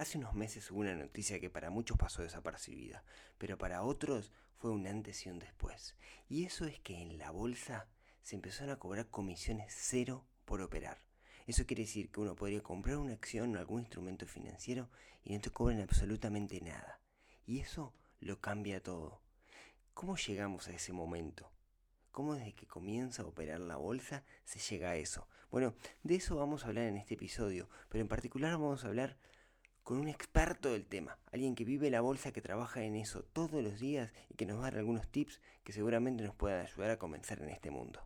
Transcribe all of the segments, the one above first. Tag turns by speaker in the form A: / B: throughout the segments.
A: Hace unos meses hubo una noticia que para muchos pasó desapercibida, pero para otros fue un antes y un después. Y eso es que en la bolsa se empezaron a cobrar comisiones cero por operar. Eso quiere decir que uno podría comprar una acción o algún instrumento financiero y no te cobran absolutamente nada. Y eso lo cambia todo. ¿Cómo llegamos a ese momento? ¿Cómo desde que comienza a operar la bolsa se llega a eso? Bueno, de eso vamos a hablar en este episodio, pero en particular vamos a hablar con un experto del tema, alguien que vive la bolsa, que trabaja en eso todos los días y que nos va a dar algunos tips que seguramente nos puedan ayudar a comenzar en este mundo.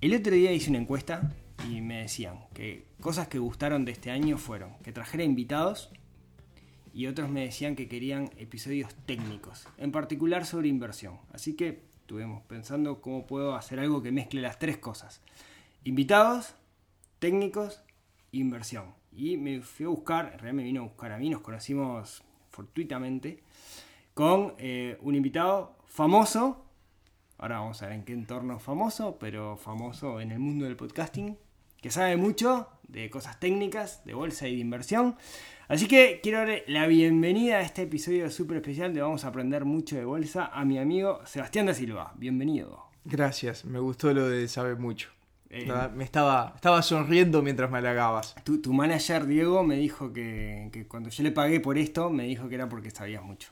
B: El otro día hice una encuesta decían que cosas que gustaron de este año fueron que trajera invitados y otros me decían que querían episodios técnicos, en particular sobre inversión. Así que estuvimos pensando cómo puedo hacer algo que mezcle las tres cosas. Invitados, técnicos, inversión. Y me fui a buscar, en realidad me vino a buscar a mí, nos conocimos fortuitamente, con eh, un invitado famoso, ahora vamos a ver en qué entorno famoso, pero famoso en el mundo del podcasting, que sabe mucho de cosas técnicas, de bolsa y de inversión. Así que quiero darle la bienvenida a este episodio súper especial donde vamos a aprender mucho de bolsa a mi amigo Sebastián da Silva. Bienvenido.
C: Gracias, me gustó lo de saber mucho.
B: Eh,
C: me estaba, estaba sonriendo mientras me halagabas.
B: tu, tu manager Diego me dijo que, que cuando yo le pagué por esto, me dijo que era porque sabías mucho.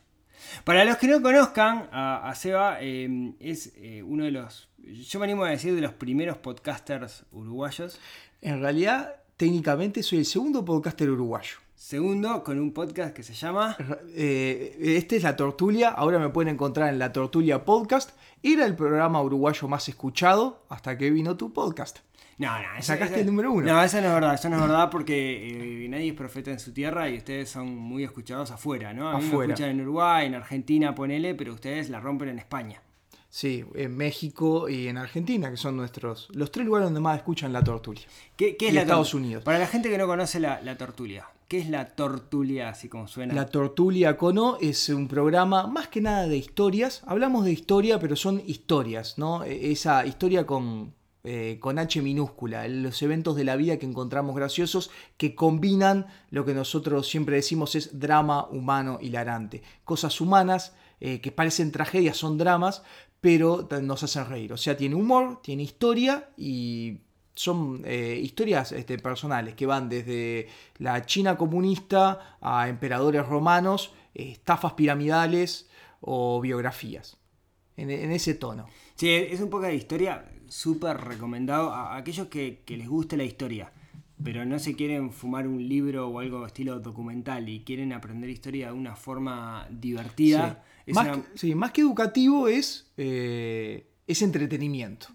B: Para los que no conozcan a, a Seba, eh, es eh, uno de los, yo me animo a decir, de los primeros podcasters uruguayos.
C: En realidad, técnicamente soy el segundo podcaster uruguayo.
B: Segundo, con un podcast que se llama...
C: Eh, este es La Tortulia, ahora me pueden encontrar en La Tortulia Podcast. Era el programa uruguayo más escuchado hasta que vino tu podcast.
B: No, no, esa-
C: Sacaste
B: esa-
C: el número uno.
B: No, eso no es verdad, eso no es verdad porque eh, nadie es profeta en su tierra y ustedes son muy escuchados afuera, ¿no? A mí me escuchan en Uruguay, en Argentina, ponele, pero ustedes la rompen en España.
C: Sí, en México y en Argentina, que son nuestros los tres lugares donde más escuchan La Tortulia.
B: ¿Qué, qué es
C: Y
B: la
C: Estados Unidos.
B: Para la gente que no conoce la, la tortulia, ¿qué es la tortulia así como suena?
C: La Tortulia Cono es un programa más que nada de historias. Hablamos de historia, pero son historias, ¿no? E- Esa historia con, eh, con H minúscula, los eventos de la vida que encontramos graciosos, que combinan lo que nosotros siempre decimos es drama humano hilarante. Cosas humanas eh, que parecen tragedias, son dramas, pero nos hacen reír. O sea, tiene humor, tiene historia y son eh, historias este, personales que van desde la China comunista a emperadores romanos, estafas piramidales o biografías. En, en ese tono.
B: Sí, es un poco de historia súper recomendado a aquellos que, que les guste la historia, pero no se quieren fumar un libro o algo estilo documental y quieren aprender historia de una forma divertida.
C: Sí.
B: Es
C: Más,
B: una-
C: que, sí, más que educativo es, eh, es entretenimiento.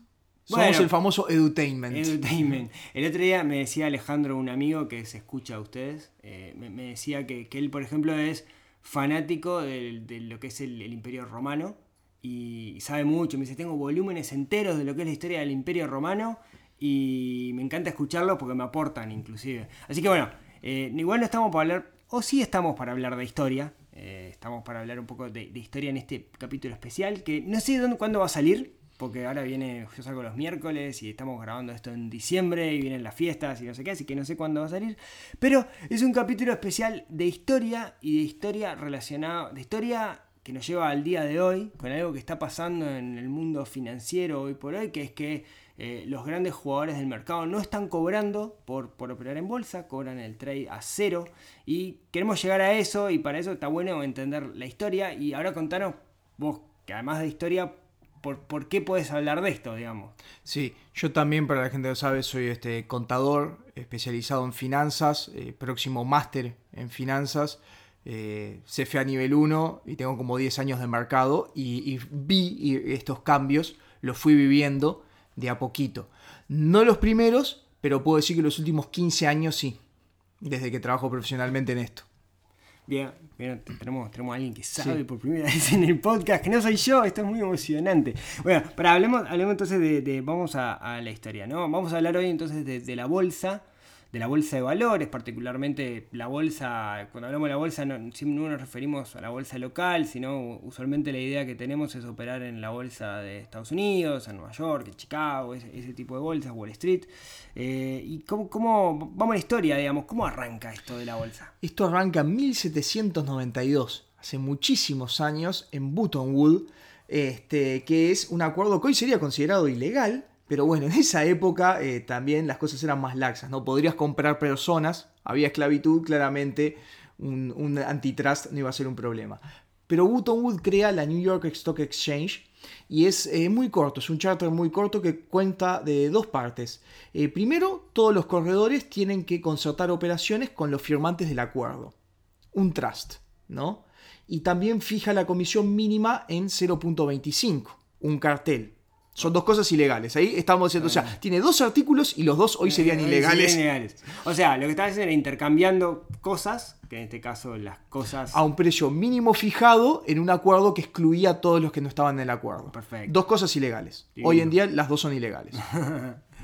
C: Somos
B: Bueno.
C: el famoso edutainment.
B: Entertainment. El otro día me decía Alejandro, un amigo que se escucha a ustedes, eh, me, me decía que, que él, por ejemplo, es fanático de, lo que es el, el Imperio Romano y sabe mucho. Me dice, tengo volúmenes enteros de lo que es la historia del Imperio Romano y me encanta escucharlos porque me aportan inclusive. Así que bueno, eh, igual no estamos para hablar, o sí estamos para hablar de historia. Eh, estamos para hablar un poco de, historia en este capítulo especial que no sé dónde, cuándo va a salir, porque ahora viene, yo salgo los miércoles y estamos grabando esto en diciembre y vienen las fiestas y no sé qué, así que no sé cuándo va a salir. Pero es un capítulo especial de historia y de historia relacionada, de historia que nos lleva al día de hoy, con algo que está pasando en el mundo financiero hoy por hoy, que es que eh, los grandes jugadores del mercado no están cobrando por, por operar en bolsa, cobran el trade a cero y queremos llegar a eso y para eso está bueno entender la historia y ahora contanos vos, que además de historia, por, por qué puedes hablar de esto, digamos.
C: Sí, yo también, para la gente que lo sabe, soy este contador especializado en finanzas, eh, próximo máster en finanzas, eh, CFA nivel 1 y tengo como 10 años de mercado y, vi estos cambios, los fui viviendo de a poquito. No los primeros, pero puedo decir que los últimos 15 años sí, desde que trabajo profesionalmente en esto.
B: Bien, bien, te- tenemos, tenemos a alguien que sabe
C: Sí.
B: por primera vez en el podcast, que no soy yo, esto es muy emocionante. Bueno, para hablemos, hablemos entonces de, de- vamos a, a la historia, ¿no? Vamos a hablar hoy entonces de, de la bolsa, de la bolsa de valores, particularmente la bolsa, cuando hablamos de la bolsa no, no nos referimos a la bolsa local, sino usualmente la idea que tenemos es operar en la bolsa de Estados Unidos, en Nueva York, en Chicago, ese, tipo de bolsas, Wall Street. Eh, ¿Y cómo, cómo, vamos a la historia, digamos, cómo arranca esto de la bolsa?
C: Esto arranca en 1792, hace muchísimos años, en Buttonwood, este, que es un acuerdo que hoy sería considerado ilegal, pero bueno, en esa época eh, también las cosas eran más laxas, ¿no? Podrías comprar personas, había esclavitud, claramente un, antitrust no iba a ser un problema. Pero Wood crea la New York Stock Exchange y es eh, muy corto, es un charter muy corto que cuenta de dos partes. Eh, primero, todos los corredores tienen que concertar operaciones con los firmantes del acuerdo. Un trust, ¿no? Y también fija la comisión mínima en 0.25, un cartel. Son dos cosas ilegales. Ahí estamos diciendo, o sea, tiene dos artículos y los dos hoy serían ilegales.
B: O sea, lo que están haciendo era intercambiando cosas, que en este caso las cosas...
C: A un precio mínimo fijado en un acuerdo que excluía a todos los que no estaban en el acuerdo.
B: Perfecto.
C: Dos cosas ilegales. Hoy en día las dos son ilegales.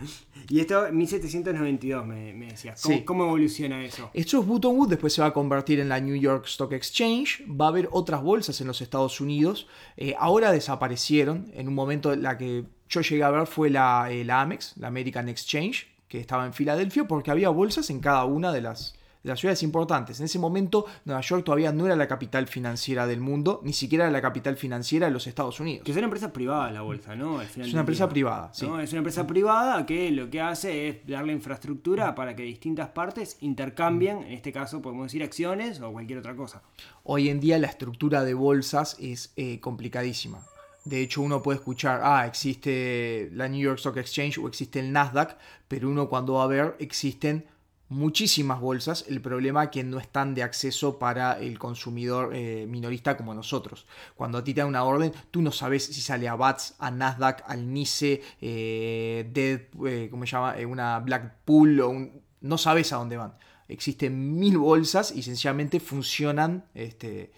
B: Y esto, 1792, me, me decías. ¿Cómo, evoluciona eso?
C: Esto es Buttonwood, después se va a convertir en la New York Stock Exchange. Va a haber otras bolsas en los Estados Unidos. Eh, ahora desaparecieron. En un momento la que yo llegué a ver fue la, eh, la Amex, la American Exchange, que estaba en Filadelfia, porque había bolsas en cada una de las, de las ciudades importantes. En ese momento Nueva York todavía no era la capital financiera del mundo, ni siquiera era la capital financiera de los Estados Unidos.
B: Que es una empresa privada la bolsa, ¿no?
C: es una empresa privada, sí.
B: Es una empresa privada que lo que hace es darle infraestructura para que distintas partes intercambien, en este caso podemos decir acciones o cualquier otra cosa.
C: Hoy en día la estructura de bolsas es eh, complicadísima. De hecho, uno puede escuchar, ah, existe la New York Stock Exchange o existe el Nasdaq, pero uno cuando va a ver existen muchísimas bolsas, el problema es que no están de acceso para el consumidor eh, minorista como nosotros. Cuando a ti te dan una orden, tú no sabes si sale a BATS, a Nasdaq, al NICE, eh, Dead, eh, ¿cómo se llama? una Blackpool, o no sabes a dónde van. Existen mil bolsas y sencillamente funcionan este,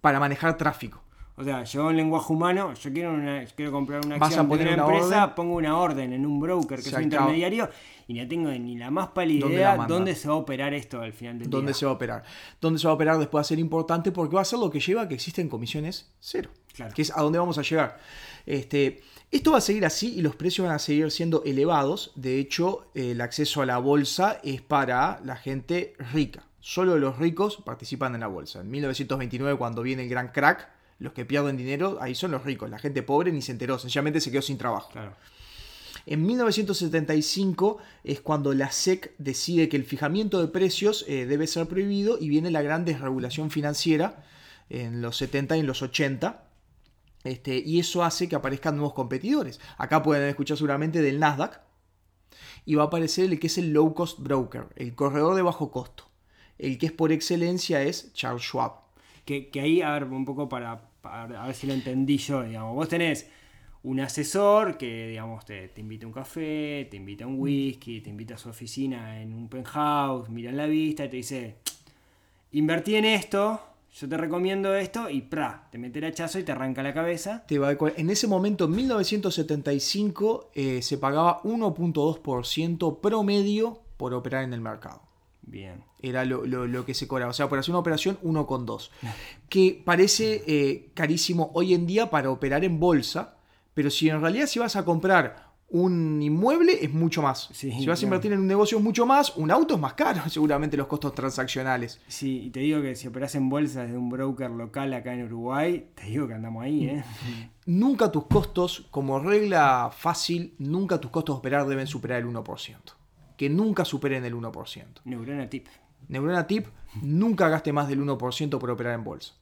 C: para manejar tráfico.
B: O sea, yo en lenguaje humano, yo quiero, quiero comprar una acción de una, empresa, pongo una orden en un broker que es un intermediario y no tengo ni la más pálida idea dónde se va a operar esto al final del
C: ¿Dónde se va a operar? ¿Dónde se va a operar después va a ser importante porque va a ser lo que lleva a que existen comisiones cero. Que es a dónde vamos a llegar. Este, esto va a seguir así y los precios van a seguir siendo elevados. De hecho, el acceso a la bolsa es para la gente rica. Solo los ricos participan en la bolsa. En 1929, cuando viene el gran crack, los que pierden dinero ahí son los ricos. La gente pobre ni se enteró, sencillamente se quedó sin trabajo. En 1975 es cuando la SEC decide que el fijamiento de precios eh, debe ser prohibido y viene la gran desregulación financiera en los 70 y en los 80. Este, y eso hace que aparezcan nuevos competidores. Acá pueden escuchar seguramente del Nasdaq. Y va a aparecer el que es el low cost broker, el corredor de bajo costo. El que es por excelencia es Charles Schwab
B: que, ahí, a ver, un poco para, a ver si lo entendí yo, digamos, vos tenés un asesor que, digamos, te, te, invita a un café, te invita a un whisky, te invita a su oficina en un penthouse, mira en la vista y te dice, invertí en esto, yo te recomiendo esto y ¡pra! te mete el hachazo y te arranca la cabeza.
C: Te va en ese momento, en 1975, eh, se pagaba 1.2% promedio por operar en el mercado.
B: Bien.
C: Era lo, que se cobraba. O sea, por hacer una operación, uno con dos. Que parece eh, carísimo hoy en día para operar en bolsa, pero si en realidad si vas a comprar un inmueble es mucho más. si vas a invertir en un negocio es mucho más, un auto es más caro, seguramente los costos transaccionales.
B: Sí, y te digo que si operas en bolsa de un broker local acá en Uruguay, te digo que andamos ahí, ¿eh?
C: Nunca tus costos, como regla fácil, nunca tus costos de operar deben superar el 1% que nunca superen el 1%.
B: Neurona tip.
C: Neurona tip, nunca gaste más del 1% por operar en bolsa.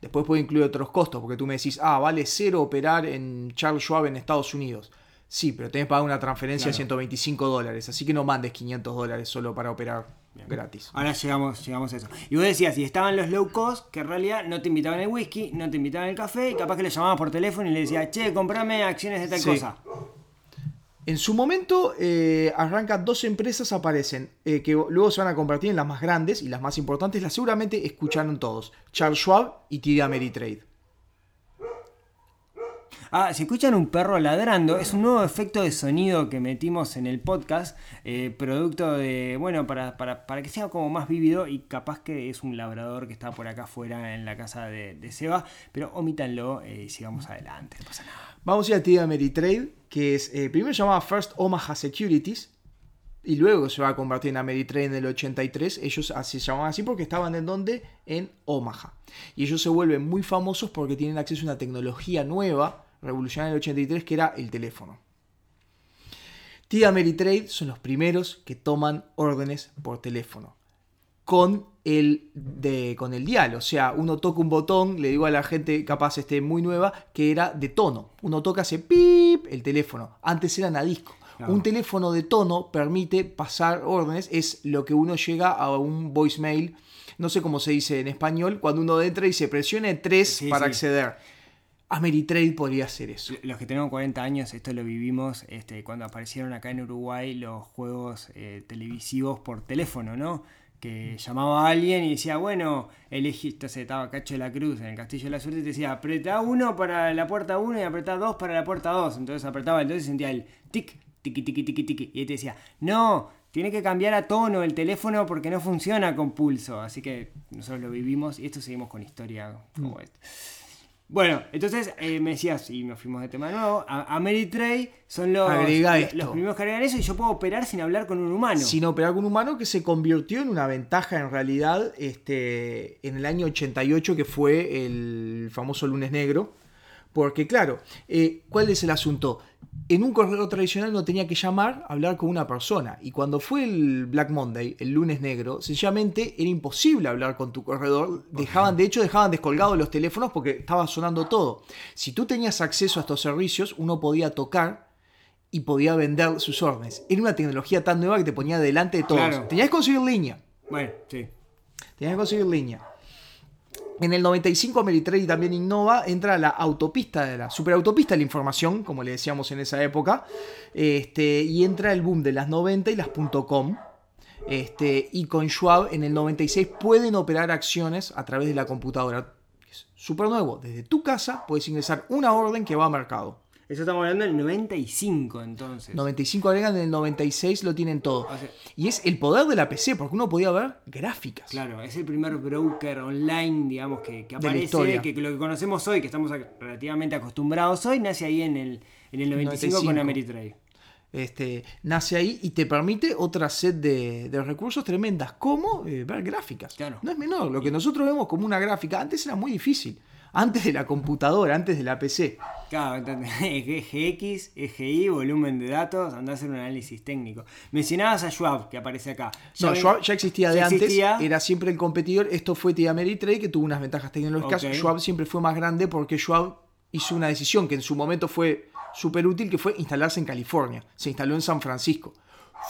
C: Después puede incluir otros costos, porque tú me decís, ah, vale cero operar en Charles Schwab en Estados Unidos. Sí, pero tenés que pagar una transferencia de 125 dólares, así que no mandes 500 dólares solo para operar gratis.
B: Ahora llegamos, llegamos a eso. Y vos decías, si estaban los low cost, que en realidad no te invitaban el whisky, no te invitaban el café, y capaz que le llamabas por teléfono y le decías, che, comprame acciones de tal cosa.
C: En su momento eh, arrancan dos empresas, aparecen, eh, que luego se van a convertir en las más grandes y las más importantes, las seguramente escucharon todos, Charles Schwab y TD Ameritrade.
B: Ah, si escuchan un perro ladrando, es un nuevo efecto de sonido que metimos en el podcast, eh, producto de, bueno, para, para, para, que sea como más vívido y capaz que es un labrador que está por acá afuera en la casa de, de Seba, pero omítanlo eh, y sigamos adelante, no pasa nada.
C: Vamos a ir a ti Ameritrade, que es, eh, primero se llamaba First Omaha Securities, y luego se va a convertir en Ameritrade en el 83. Ellos se llamaban así porque estaban en donde? En Omaha. Y ellos se vuelven muy famosos porque tienen acceso a una tecnología nueva, revolucionaria en el 83, que era el teléfono. TD Ameritrade son los primeros que toman órdenes por teléfono. Con el, de, con el dial, o sea, uno toca un botón, le digo a la gente capaz esté muy nueva, que era de tono. Uno toca, hace pip el teléfono. Antes eran a disco. Un teléfono de tono permite pasar órdenes, es lo que uno llega a un voicemail, no sé cómo se dice en español, cuando uno entra y se presione 3 para acceder. Ameritrade podría hacer eso.
B: Los que tenemos 40 años, esto lo vivimos este, cuando aparecieron acá en Uruguay los juegos eh, televisivos por teléfono, ¿no? Que llamaba a alguien y decía, bueno, elegí, entonces estaba Cacho de la Cruz en el Castillo de la Suerte y te decía, apretá uno para la puerta 1 y apretá dos para la puerta 2. Entonces apretaba el 2 y sentía el tic, tiqui, tiqui, tiqui, tiqui. Y él te decía, no, tiene que cambiar a tono el teléfono porque no funciona con pulso. Así que nosotros lo vivimos y esto seguimos con historia como mm. esto. Bueno, entonces eh, me decías, y nos fuimos de tema nuevo, a, Ameritrade son los, los primeros que agregan eso y yo puedo operar sin hablar con un humano.
C: Sin operar con un humano que se convirtió en una ventaja en realidad este, en el año 88 que fue el famoso lunes negro. Porque claro, eh, ¿cuál es el asunto? en un correo tradicional no tenía que llamar, hablar con una persona. Y cuando fue el Black Monday, el lunes negro, sencillamente era imposible hablar con tu corredor. Dejaban, de hecho, dejaban descolgados los teléfonos porque estaba sonando todo. Si tú tenías acceso a estos servicios, uno podía tocar y podía vender sus órdenes. Era una tecnología tan nueva que te ponía delante de todos. Tenías que conseguir línea.
B: Bueno, sí.
C: Tenías que conseguir línea. En el 95 Ameritrade también innova, entra la autopista de la superautopista de la información, como le decíamos en esa época, este, y entra el boom de las 90 y las .com. Este, y con Schwab en el 96 pueden operar acciones a través de la computadora. Es súper nuevo. Desde tu casa puedes ingresar una orden que va a mercado.
B: Eso estamos hablando del 95 entonces.
C: 95 agregan, en el 96 lo tienen todo. y es el poder de la PC, porque uno podía ver gráficas.
B: Claro, es el primer broker online, digamos, que, que aparece, que, lo que conocemos hoy, que estamos relativamente acostumbrados hoy, nace ahí en el, en el 95, con Ameritrade.
C: Este, nace ahí y te permite otra set de, recursos tremendas, como eh, ver gráficas.
B: Claro.
C: No es menor, lo que nosotros vemos como una gráfica, antes era muy difícil antes de la computadora, antes de la PC.
B: Claro, GX, EGI, volumen de datos, anda a hacer un análisis técnico. Mencionabas a Schwab, que aparece acá.
C: no, Schwab ya existía de antes, era siempre el competidor. Esto fue TD Ameritrade, que tuvo unas ventajas tecnológicas. Schwab siempre fue más grande porque Schwab hizo una decisión que en su momento fue súper útil, que fue instalarse en California. Se instaló en San Francisco.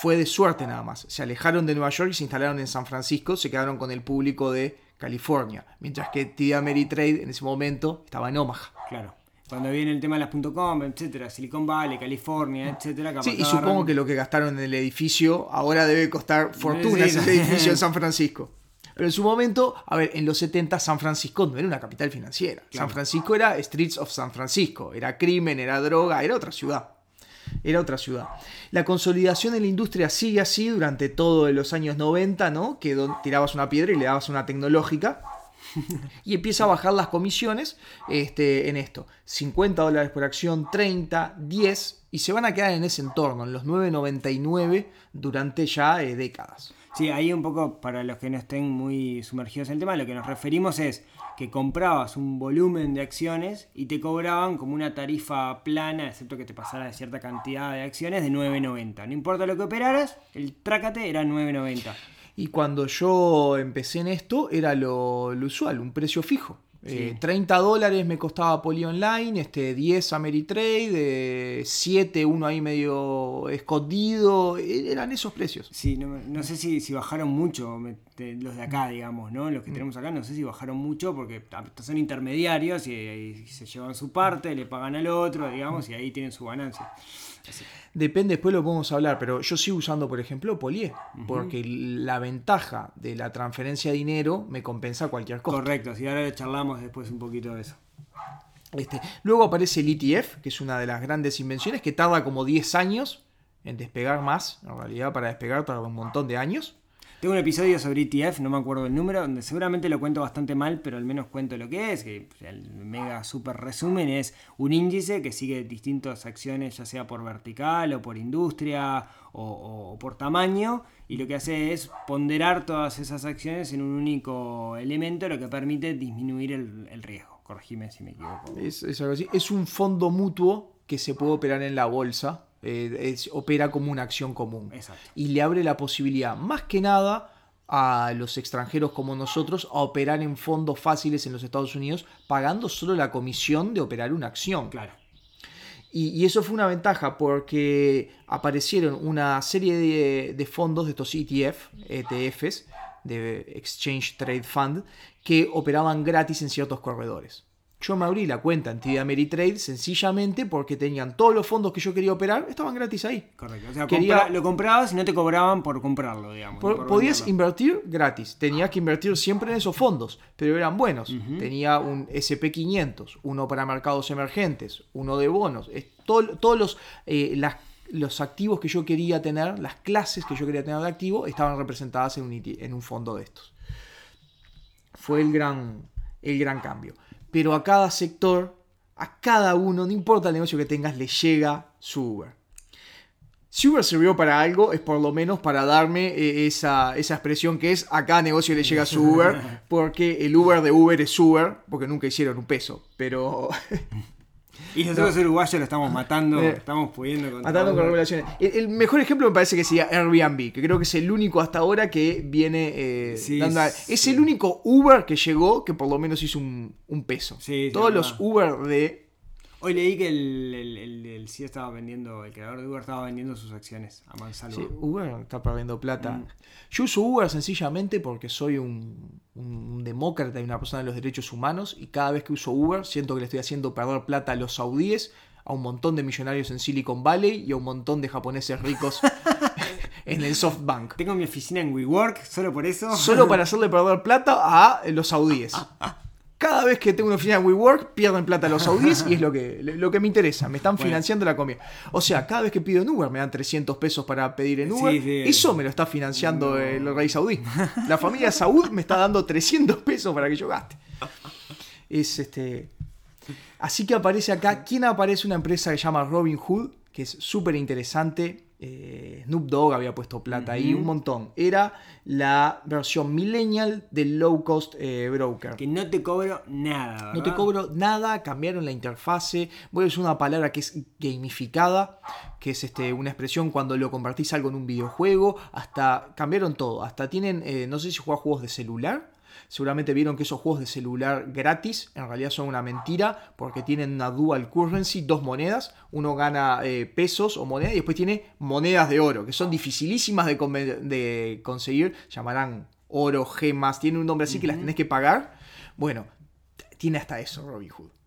C: Fue de suerte nada más. Se alejaron de Nueva York y se instalaron en San Francisco. Se quedaron con el público de California, mientras que TD Ameritrade en ese momento estaba en Omaha.
B: Claro. Cuando viene el tema de las .com, etcétera, Silicon Valley, California, etcétera.
C: Sí, y supongo que lo que gastaron en el edificio ahora debe costar fortuna ese edificio en San Francisco. Pero en su momento, a ver, en los 70 San Francisco no era una capital financiera. San Francisco era Streets of San Francisco, era crimen, era droga, era otra ciudad era otra ciudad. La consolidación de la industria sigue así durante todos los años 90, ¿no? Que tirabas una piedra y le dabas una tecnológica. y empieza a bajar las comisiones este, en esto. 50 dólares por acción, 30, 10, y se van a quedar en ese entorno, en los 9,99 durante ya eh, décadas.
B: Sí, ahí un poco para los que no estén muy sumergidos en el tema, lo que nos referimos es que comprabas un volumen de acciones y te cobraban como una tarifa plana, excepto que te pasara de cierta cantidad de acciones, de 9.90. No importa lo que operaras, el trácate era 9.90.
C: Y cuando yo empecé en esto, era lo, lo usual, un precio fijo. 30 eh, dólares me costaba Poly Online, este, 10 Ameritrade, 7 uno ahí medio escondido, e, eran esos precios.
B: Sí, no, sé si, si, bajaron mucho los de acá, digamos, ¿no? Los que mm. tenemos acá, no sé si bajaron mucho porque son intermediarios y, se llevan su parte, le pagan al otro, digamos, y ahí tienen su ganancia.
C: Depende, después lo podemos hablar, pero yo sigo usando, por ejemplo, Polié, porque la ventaja de la transferencia de dinero me compensa cualquier cosa.
B: Correcto, si ahora charlamos después un poquito de eso.
C: Este, luego aparece el ETF, que es una de las grandes invenciones, que tarda como 10 años en despegar más. En realidad, para despegar tarda un montón de años.
B: Tengo un episodio sobre ETF, no me acuerdo el número, donde seguramente lo cuento bastante mal, pero al menos cuento lo que es. Que el mega super resumen es un índice que sigue distintas acciones, ya sea por vertical o por industria o, por tamaño, y lo que hace es ponderar todas esas acciones en un único elemento, lo que permite disminuir el, riesgo. Corregime si me equivoco.
C: Es, es, algo así. es un fondo mutuo que se puede operar en la bolsa eh, opera como una acción común. Y le abre la posibilidad, más que nada, a los extranjeros como nosotros a operar en fondos fáciles en los Estados Unidos, pagando solo la comisión de operar una acción.
B: Claro.
C: Y, eso fue una ventaja porque aparecieron una serie de, fondos de estos ETF, ETFs, de Exchange Trade Fund, que operaban gratis en ciertos corredores. Yo me abrí la cuenta en TD Ameritrade sencillamente porque tenían todos los fondos que yo quería operar, estaban gratis ahí.
B: Correcto. O sea, lo comprabas y no te cobraban por comprarlo, digamos.
C: podías invertir gratis. Tenías que invertir siempre en esos fondos, pero eran buenos. Tenía un SP500, uno para mercados emergentes, uno de bonos. todos los, eh, los activos que yo quería tener, las clases que yo quería tener de activo, estaban representadas en un, en un fondo de estos. Fue el gran, el gran cambio pero a cada sector, a cada uno, no importa el negocio que tengas, le llega su Uber. Si Uber sirvió para algo, es por lo menos para darme eh, esa, esa expresión que es a cada negocio le llega su Uber, porque el Uber de Uber es Uber, porque nunca hicieron un peso, pero
B: Y nosotros los uruguayos lo estamos matando, eh, estamos pudiendo
C: con Matando con regulaciones. El, mejor ejemplo me parece que sería Airbnb, que creo que es el único hasta ahora que viene eh, dando Es el único Uber que llegó que por lo menos hizo un, peso. Todos los Uber de
B: Hoy leí que el, el, el, sí estaba vendiendo, el creador de Uber estaba vendiendo sus acciones a mansalva. Sí,
C: Uber está perdiendo plata. Mm. Yo uso Uber sencillamente porque soy un, un, demócrata y una persona de los derechos humanos y cada vez que uso Uber siento que le estoy haciendo perder plata a los saudíes, a un montón de millonarios en Silicon Valley y a un montón de japoneses ricos en el SoftBank.
B: Tengo mi oficina en WeWork, solo por eso.
C: Solo para hacerle perder plata a los saudíes. Cada vez que tengo una oficina en WeWork, pierden plata los saudíes y es lo que, lo que me interesa. Me están financiando la comida. O sea, cada vez que pido en Uber me dan 300 pesos para pedir en Uber. Eso me lo está financiando el rey saudí. La familia Saud me está dando 300 pesos para que yo gaste. Es este. Así que aparece acá. ¿Quién aparece? Una empresa que se llama Robin Hood, que es súper interesante eh, Snoop Dogg había puesto plata ahí, un montón. Era la versión millennial del low cost eh, broker.
B: Que no te cobro nada.
C: No te cobro nada, cambiaron la interfase. Voy a usar una palabra que es gamificada, que es este, una expresión cuando lo convertís algo en un videojuego. Hasta cambiaron todo. Hasta tienen, eh, no sé si juega juegos de celular Seguramente vieron que esos juegos de celular gratis en realidad son una mentira porque tienen una dual currency, dos monedas. Uno gana eh, pesos o monedas y después tiene monedas de oro, que son dificilísimas de, de conseguir. Llamarán oro, gemas, tiene un nombre así que las tenés que pagar. Bueno, tiene hasta eso Robinhood.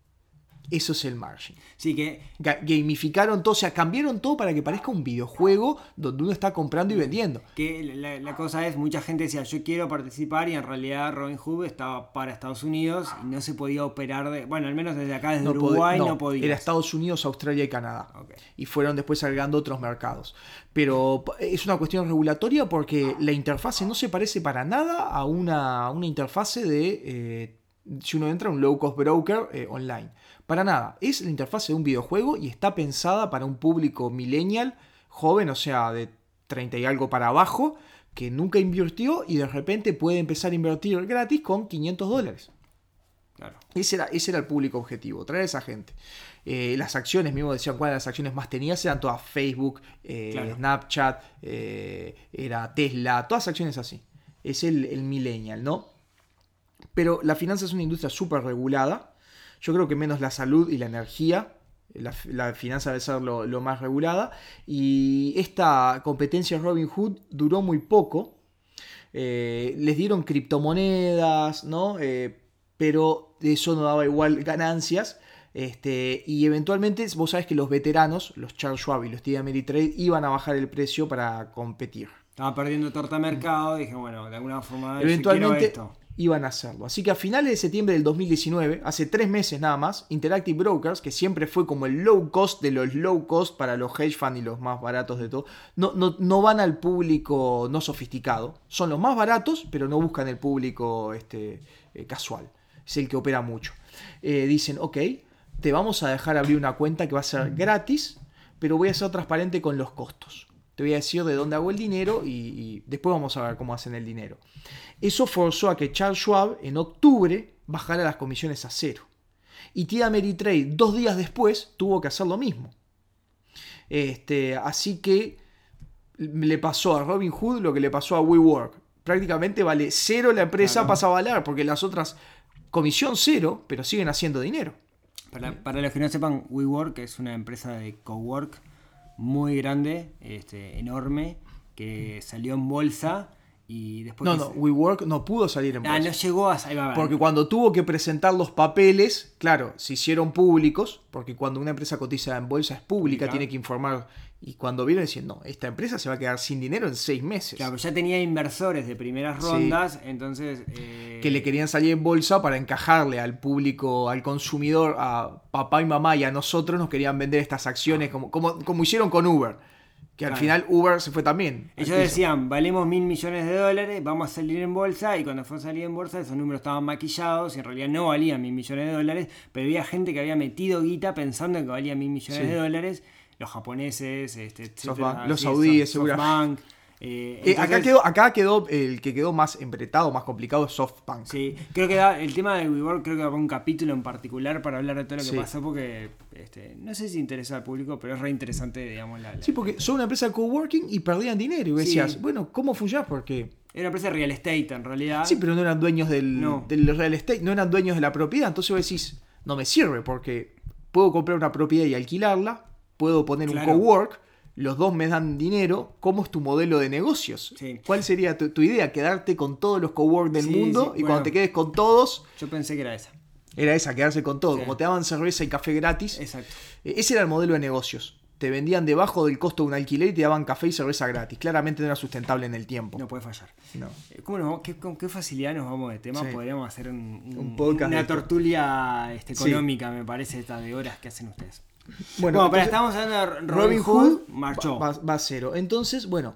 C: Eso es el margin.
B: Sí, que.
C: Gamificaron todo, o sea, cambiaron todo para que parezca un videojuego donde uno está comprando y vendiendo.
B: Que la, cosa es, mucha gente decía, yo quiero participar y en realidad Robinhood estaba para Estados Unidos y no se podía operar de. Bueno, al menos desde acá, desde Uruguay, no, podía.
C: Era Estados Unidos, Australia y Canadá. Y fueron después agregando otros mercados. Pero es una cuestión regulatoria porque la interfase no se parece para nada a una, una interfase de. Eh, si uno entra a un low cost broker eh, online. Para nada, es la interfase de un videojuego y está pensada para un público millennial, joven, o sea, de 30 y algo para abajo, que nunca invirtió y de repente puede empezar a invertir gratis con 500 dólares. Claro. Ese, era, ese era el público objetivo, traer a esa gente. Eh, las acciones, mismo decían cuáles las acciones más tenías, eran todas Facebook, eh, Snapchat, era Tesla, todas acciones así. Es el, el millennial, ¿no? Pero la finanza es una industria súper regulada. Yo creo que menos la salud y la energía. La, finanza debe ser lo, más regulada. Y esta competencia Robin Hood duró muy poco. Eh, les dieron criptomonedas, ¿no? Eh, pero eso no daba igual ganancias. Este, y eventualmente vos sabés que los veteranos, los Charles Schwab y los TD Ameritrade, iban a bajar el precio para competir.
B: Estaba perdiendo torta mercado, dije, bueno, de alguna forma
C: eventualmente, esto iban a hacerlo. Así que a finales de septiembre del 2019, hace tres meses nada más, Interactive Brokers, que siempre fue como el low cost de los low cost para los hedge funds y los más baratos de todo, no, no, no van al público no sofisticado. Son los más baratos, pero no buscan el público este, eh, casual. Es el que opera mucho. Eh, dicen, ok, te vamos a dejar abrir una cuenta que va a ser gratis, pero voy a ser transparente con los costos. Te voy a decir de dónde hago el dinero y, y después vamos a ver cómo hacen el dinero. Eso forzó a que Charles Schwab en octubre bajara las comisiones a cero. Y TD Ameritrade dos días después tuvo que hacer lo mismo. Este, así que le pasó a Robin Hood lo que le pasó a WeWork. Prácticamente vale cero la empresa,
B: Claro.
C: pasa a valer, porque las otras, comisión cero, pero siguen haciendo dinero.
B: Para, para los que no sepan, WeWork es una empresa de cowork muy grande, este, enorme, que salió en bolsa y después...
C: No, no,
B: se-
C: WeWork no pudo salir en
B: Ah,
C: bolsa.
B: no llegó a... va.
C: Porque cuando tuvo que presentar los papeles, claro, se hicieron públicos, porque cuando una empresa cotiza en bolsa es pública, tiene que informar. Y cuando vieron, decían, no, esta empresa se va a quedar sin dinero en seis meses.
B: Claro, pero ya tenía inversores de primeras
C: Sí.
B: rondas, entonces... eh,
C: Que le querían salir en bolsa para encajarle al público, al consumidor, a papá y mamá y a nosotros nos querían vender estas acciones como, como, como hicieron con Uber. Que al final Uber se fue también.
B: Ellos decían, valemos mil millones de dólares, vamos a salir en bolsa, y cuando fue a salir en bolsa esos números estaban maquillados y en realidad no valían mil millones de dólares, pero había gente que había metido guita pensando en que valía mil millones
C: Sí.
B: de dólares, los japoneses, este, etcétera,
C: Softbank, los saudíes, seguramente.
B: Eh,
C: Eh, acá, quedó, acá quedó el que quedó más empretado, más complicado, es SoftBank.
B: Sí, creo que da, el tema de WeWork creo que va un capítulo en particular para hablar de todo lo que
C: Sí.
B: pasó porque este, no sé si interesa al público, pero es re interesante, digamos, la, la-
C: Sí, porque son una empresa de coworking y perdían dinero. Y
B: Sí.
C: decías, bueno, ¿cómo funciona? Porque.
B: Era una empresa de real estate en realidad.
C: Sí, pero no eran dueños del,
B: No.
C: del real estate, no eran dueños de la propiedad. Entonces vos decís, no me sirve porque puedo comprar una propiedad y alquilarla, puedo poner
B: Claro.
C: un cowork, los dos me dan dinero. ¿Cómo es tu modelo de negocios?
B: Sí.
C: ¿Cuál sería tu, tu idea? ¿Quedarte con todos los cowork del
B: Sí,
C: mundo
B: sí,
C: y
B: bueno.
C: cuando te quedes con todos,
B: Yo pensé que era esa.
C: era esa, quedarse con todo? Como te daban cerveza y café gratis,
B: Exacto.
C: eh, Ese era el modelo de negocios. Te vendían debajo del costo de un alquiler y te daban café y cerveza gratis. Claramente no era sustentable en el tiempo.
B: No puede fallar.
C: No.
B: Eh, ¿Cómo nos vamos- qué, con qué facilidad nos vamos de tema? Podríamos hacer un, un-
C: Un podcast de
B: una tortulia este, económica, me parece, esta de horas que hacen ustedes.
C: Bueno,
B: Bueno, pero estamos hablando de Robin,
C: Robin
B: Hood,
C: Hood
B: marchó.
C: va, va a cero. Entonces, bueno,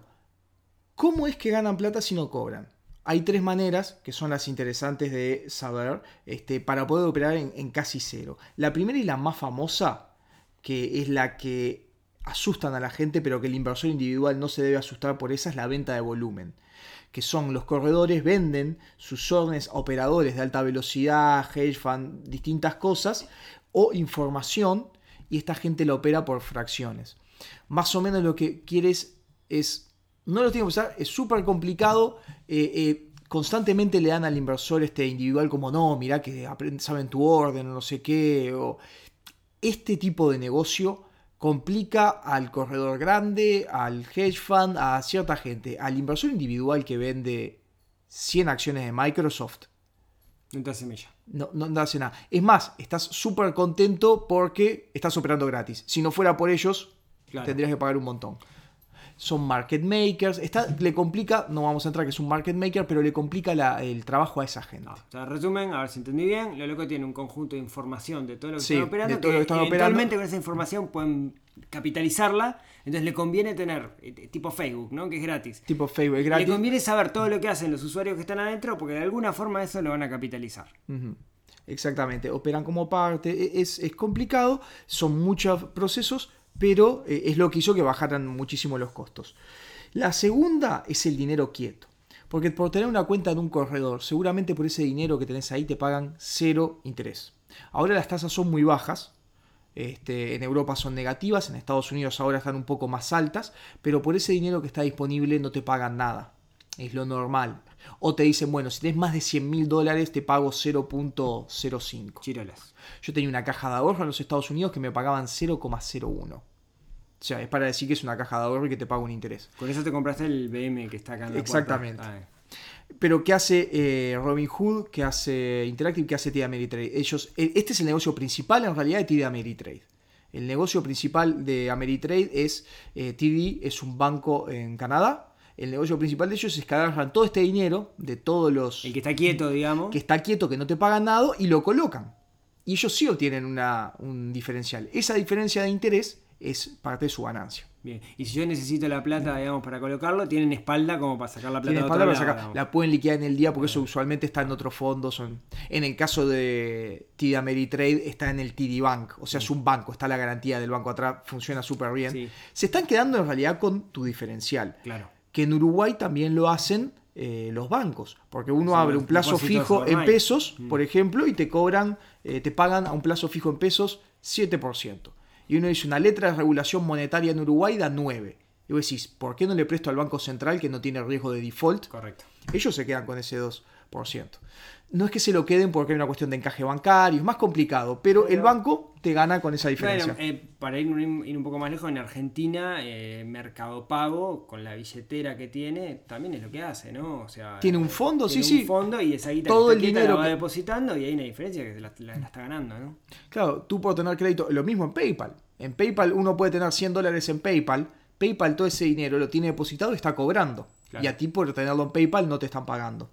C: ¿cómo es que ganan plata si no cobran? Hay tres maneras que son las interesantes de saber este, para poder operar en, en casi cero. La primera y la más famosa, que es la que asustan a la gente, pero que el inversor individual no se debe asustar por esa, es la venta de volumen. Que son los corredores venden sus órdenes a operadores de alta velocidad, hedge fund, distintas cosas, o información, y esta gente la opera por fracciones. Más o menos lo que quieres es no lo tiene que usar, es súper complicado. eh, eh, constantemente le dan al inversor este individual como no, mirá que saben tu orden, no sé qué. o- Este tipo de negocio complica al corredor grande, al hedge fund, a cierta gente. Al inversor individual que vende 100 acciones de Microsoft,
B: No te.
C: No, no, no hace nada. Es más, estás súper contento porque estás operando gratis. Si no fuera por ellos,
B: Claro.
C: tendrías que pagar un montón. Son market makers. Está, le complica, no vamos a entrar que es un market maker, pero le complica la- el trabajo a esa gente.
B: O sea, resumen, a ver si entendí bien, lo loco tiene un conjunto de información de todo lo que
C: Sí,
B: están operando,
C: de todo lo que están
B: eventualmente con esa información pueden capitalizarla, entonces le conviene tener, eh, tipo Facebook, ¿no? Que es gratis.
C: Tipo Facebook, es
B: Le
C: gratis.
B: conviene saber todo lo que hacen los usuarios que están adentro porque de alguna forma eso lo van a capitalizar.
C: Exactamente, operan como parte, e- es, es complicado, son muchos procesos, pero eh, es lo que hizo que bajaran muchísimo los costos. La segunda es el dinero quieto, porque por tener una cuenta en un corredor, seguramente por ese dinero que tenés ahí te pagan cero interés. Ahora las tasas son muy bajas, este, en Europa son negativas, en Estados Unidos ahora están un poco más altas, pero por ese dinero que está disponible no te pagan nada. Es lo normal. O te dicen, bueno, si tenés más de 100 mil dólares te pago 0.05.
B: Chirolas.
C: Yo tenía una caja de ahorro en los Estados Unidos que me pagaban 0,01. O sea, es para decir que es una caja de ahorro y que te paga un interés.
B: Con eso te compraste el BM que está acá en la
C: Exactamente.
B: puerta.
C: Pero ¿qué hace eh, Robin Hood? ¿Qué hace Interactive? ¿Qué hace TD Ameritrade? Ellos, eh, este es el negocio principal en realidad de TD Ameritrade. El negocio principal de Ameritrade es, eh, TD es un banco en Canadá, el negocio principal de ellos es que agarran todo este dinero de todos los...
B: El que está quieto, digamos.
C: Que está quieto, que no te pagan nada, y lo colocan. Y ellos sí obtienen una, un diferencial. Esa diferencia de interés es parte de su ganancia.
B: Bien. Y si yo necesito la plata, digamos, para colocarlo, tienen espalda como para sacar la plata
C: Tienen
B: de
C: espalda
B: otro
C: para
B: lado,
C: sacar- la pueden liquidar en el día porque eso usualmente está en otros fondos. son- En el caso de TD Ameritrade está en el TD Bank, o sea, es un banco, está la garantía del banco atrás, funciona súper bien.
B: Sí.
C: Se están quedando en realidad con tu diferencial.
B: Claro.
C: Que en Uruguay también lo hacen eh, los bancos, porque uno abre un plazo fijo en pesos, por ejemplo, y te cobran, eh, te pagan a un plazo fijo en pesos 7%. Y uno dice, una letra de regulación monetaria en Uruguay da 9. Y vos decís, ¿por qué no le presto al Banco Central que no tiene riesgo de default?
B: Correcto.
C: Ellos se quedan con ese 2%. No es que se lo queden porque hay una cuestión de encaje bancario, es más complicado, pero el banco te gana con esa diferencia.
B: Bueno, eh, para ir un, ir un poco más lejos, en Argentina, eh, Mercado Pago, con la billetera que tiene, también es lo que hace, ¿no? O sea,
C: ¿Tiene un fondo?
B: tiene
C: Sí,
B: un
C: sí.
B: fondo y esa guita
C: Todo
B: que
C: el dinero
B: la va
C: que-
B: depositando y hay una diferencia que la, la- la está ganando, ¿no?
C: Claro, tú por tener crédito, lo mismo en PayPal. En PayPal uno puede tener 100 dólares en PayPal, PayPal todo ese dinero lo tiene depositado y está cobrando.
B: Claro.
C: Y a ti por tenerlo en PayPal no te están pagando.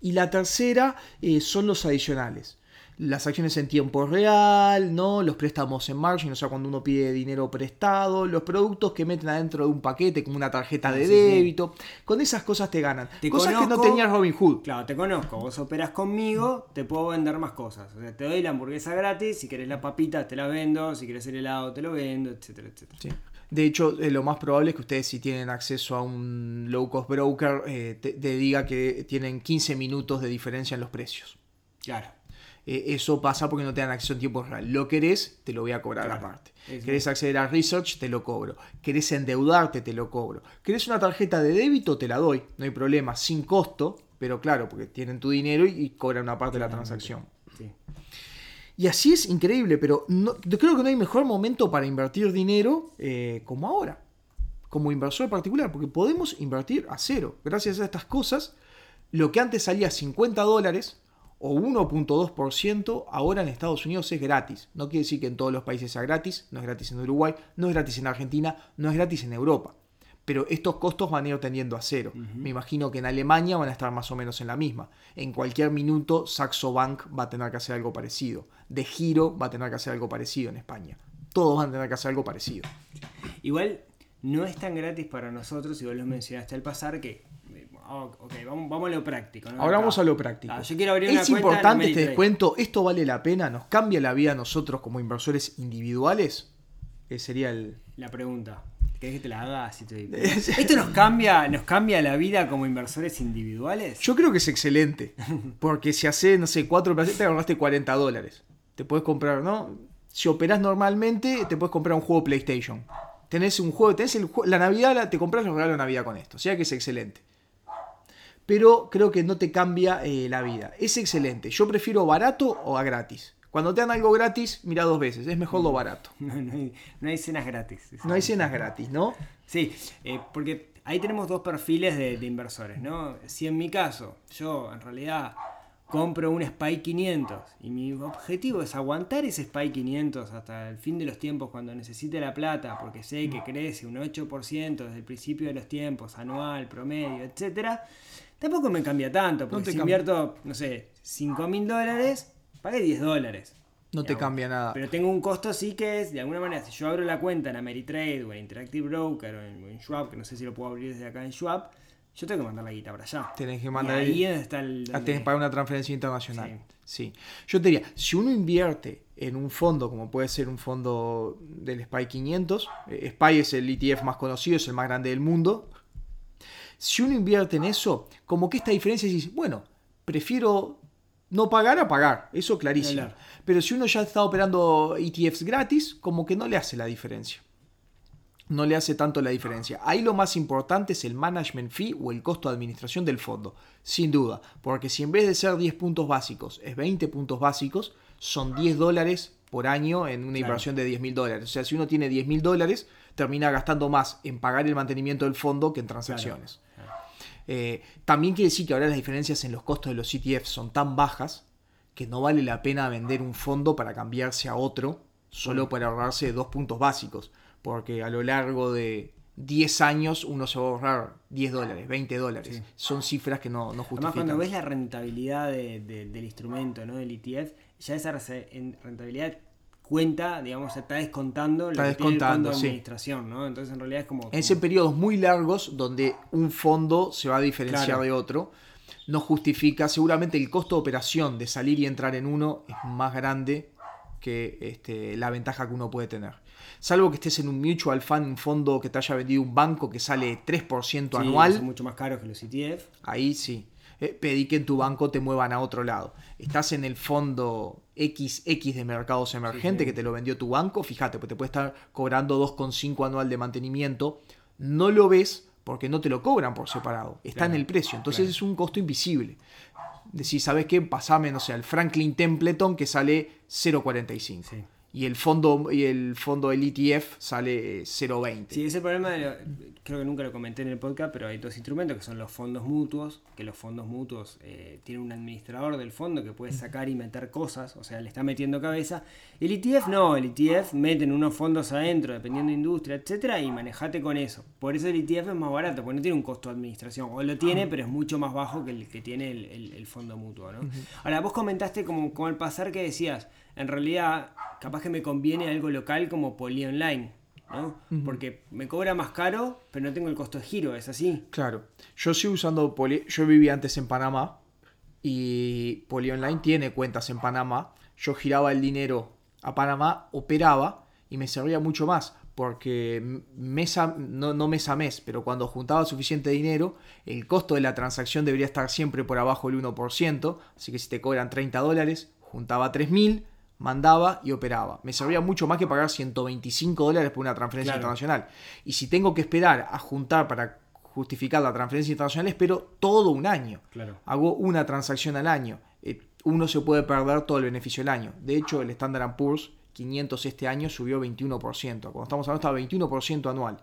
C: Y la tercera eh, son los adicionales. Las acciones en tiempo real, ¿no? Los préstamos en margin, o sea, cuando uno pide dinero prestado, los productos que meten adentro de un paquete, como una tarjeta de
B: Ah, sí.
C: débito. Con esas cosas te ganan.
B: Te
C: cosas que no
B: conozco.
C: tenía Robin Hood.
B: Claro, te conozco, vos operas conmigo, te puedo vender más cosas. O sea, te doy la hamburguesa gratis, si querés la papita te la vendo, si querés el helado te lo vendo, etcétera, etcétera.
C: Sí. De hecho, eh, lo más probable es que ustedes si tienen acceso a un low cost broker, eh, te, te diga que tienen 15 minutos de diferencia en los precios.
B: Claro.
C: Eh, eso pasa porque no te dan acceso en tiempo real. Lo querés, te lo voy a cobrar
B: Claro.
C: aparte.
B: Es-
C: Querés acceder a research, te lo cobro. Querés endeudarte, te lo cobro. Querés una tarjeta de débito, te la doy. No hay problema, sin costo, pero claro, porque tienen tu dinero y, y cobran una parte de la transacción.
B: Sí.
C: Y así es increíble, pero no- creo que no hay mejor momento para invertir dinero eh, como ahora, como inversor particular, porque podemos invertir a cero. Gracias a estas cosas, lo que antes salía 50 dólares o 1.2%, ahora en Estados Unidos es gratis. No quiere decir que en todos los países sea gratis, no es gratis en Uruguay, no es gratis en Argentina, no es gratis en Europa. Pero estos costos van a ir tendiendo a cero. Me imagino que en Alemania van a estar más o menos en la misma. En cualquier minuto Saxo Bank va a tener que hacer algo parecido. De Giro va a tener que hacer algo parecido en España. Todos van a tener que hacer algo parecido.
B: Igual no es tan gratis para nosotros, y vos lo mencionaste al pasar, que. eh, oh, Ok, vamos, vamos a lo práctico. ¿no?
C: Ahora vamos a lo práctico.
B: Ah, yo quiero abrir una
C: es importante este descuento. ¿Esto vale la pena? ¿Nos cambia la vida a nosotros como inversores individuales? Ese sería el...
B: La pregunta. ¿Querés que te la haga? Así te- ¿Esto nos cambia, nos cambia la vida como inversores individuales?
C: Yo creo que es excelente. Porque si hace, no sé, cuatro operaciones, te ahorraste 40 dólares. Te puedes comprar, ¿no? Si operás normalmente, te puedes comprar un juego PlayStation. Tenés un juego, tenés el la Navidad, te compras los regalos de Navidad con esto. O sea que es excelente. Pero creo que no te cambia eh, la vida. Es excelente. Yo prefiero barato o a gratis. Cuando te dan algo gratis, mira dos veces. Es mejor lo barato.
B: No, no hay, no hay cenas gratis.
C: No hay cenas gratis, ¿no?
B: Sí, eh, porque ahí tenemos dos perfiles de, de inversores, ¿no? Si en mi caso, yo en realidad compro un SPY 500 y mi objetivo es aguantar ese SPY 500 hasta el fin de los tiempos cuando necesite la plata, porque sé que crece un 8% desde el principio de los tiempos, anual, promedio, etcétera, tampoco me cambia tanto, porque
C: te
B: si
C: cambia.
B: invierto, no sé, 5 mil dólares, pagué 10 dólares.
C: No te cambia nada.
B: Pero tengo un costo sí que es, de alguna manera, si yo abro la cuenta en Ameritrade o en Interactive Broker o en, en Schwab, que no sé si lo puedo abrir desde acá en Schwab, yo tengo que mandar la guita para allá.
C: Tenés que
B: Y
C: mandar
B: ahí
C: el-
B: está el...
C: Ah,
B: donde-
C: Tenés que pagar una transferencia internacional. Sí. Yo te diría, si uno invierte en un fondo, como puede ser un fondo del SPY 500, eh, SPY es el ETF más conocido, es el más grande del mundo. Si uno invierte en eso, como que esta diferencia es, bueno, prefiero no pagar a pagar, eso clarísimo.
B: Claro.
C: Pero si uno ya está operando ETFs gratis, como que no le hace la diferencia. No le hace tanto la diferencia. Ahí lo más importante es el management fee o el costo de administración del fondo. Sin duda. Porque si en vez de ser 10 puntos básicos es 20 puntos básicos, son 10 dólares por año en una
B: Claro.
C: inversión de 10 mil dólares. O sea, si uno tiene 10 mil dólares, termina gastando más en pagar el mantenimiento del fondo que en transacciones. Eh, también quiere decir que ahora las diferencias en los costos de los ETFs son tan bajas que no vale la pena vender un fondo para cambiarse a otro solo para ahorrarse dos puntos básicos. Porque a lo largo de, 10 años uno se va a ahorrar 10 dólares, 20 dólares. Son cifras que no, no justifican.
B: Además, cuando ves la rentabilidad del instrumento, ¿no? del ETF, ya esa rentabilidad cuenta, digamos, está descontando lo
C: está
B: que
C: descontando,
B: tiene el fondo de administración, ¿no? Entonces, en realidad es como...
C: Es en periodos muy largos donde un fondo se va a diferenciar de otro. No justifica, seguramente el costo de operación de salir y entrar en uno es más grande que este, la ventaja que uno puede tener. Salvo que estés en un mutual fund, un fondo que te haya vendido un banco que sale 3% anual.
B: Son mucho más caros que los ETF.
C: Ahí sí. Eh, pedí que en tu banco te muevan a otro lado. Estás en el fondo XX de mercados emergentes que te lo vendió tu banco, fíjate, pues te puede estar cobrando 2,5 anual de mantenimiento. No lo ves porque no te lo cobran por separado. Está en el precio. Entonces es un costo invisible. Decís, ¿sabes qué? Pasame, no sé, al Franklin Templeton que sale 0,45 y el fondo y el fondo del ETF sale 0.20.
B: Sí, ese problema creo que nunca lo comenté en el podcast, pero hay dos instrumentos que son los fondos mutuos, que los fondos mutuos eh, tienen un administrador del fondo que puede sacar y meter cosas, o sea, le está metiendo cabeza. El ETF no, el ETF meten unos fondos adentro, dependiendo de industria, etcétera, y manejate con eso. Por eso el ETF es más barato, porque no tiene un costo de administración, o lo tiene, pero es mucho más bajo que el que tiene el, fondo mutuo, ¿no? Ahora, vos comentaste como, como al pasar que decías, en realidad, capaz que me conviene algo local como Poli Online. ¿no? Porque me cobra más caro, pero no tengo el costo de giro, ¿es así?
C: Claro. Yo sigo usando Poli. Yo vivía antes en Panamá y Poli Online tiene cuentas en Panamá. Yo giraba el dinero a Panamá, operaba y me servía mucho más. Porque mes no, no mes a mes, pero cuando juntaba suficiente dinero, el costo de la transacción debería estar siempre por abajo del 1%. Así que si te cobran 30 dólares, juntaba 3.000 mandaba y operaba. Me servía mucho más que pagar 125 dólares por una transferencia internacional. Y si tengo que esperar a juntar para justificar la transferencia internacional, espero todo un año. Hago una transacción al año. Eh, uno se puede perder todo el beneficio del año. De hecho, el Standard Poor's 500 este año subió 21%. Cuando estamos hablando estaba 21% anual.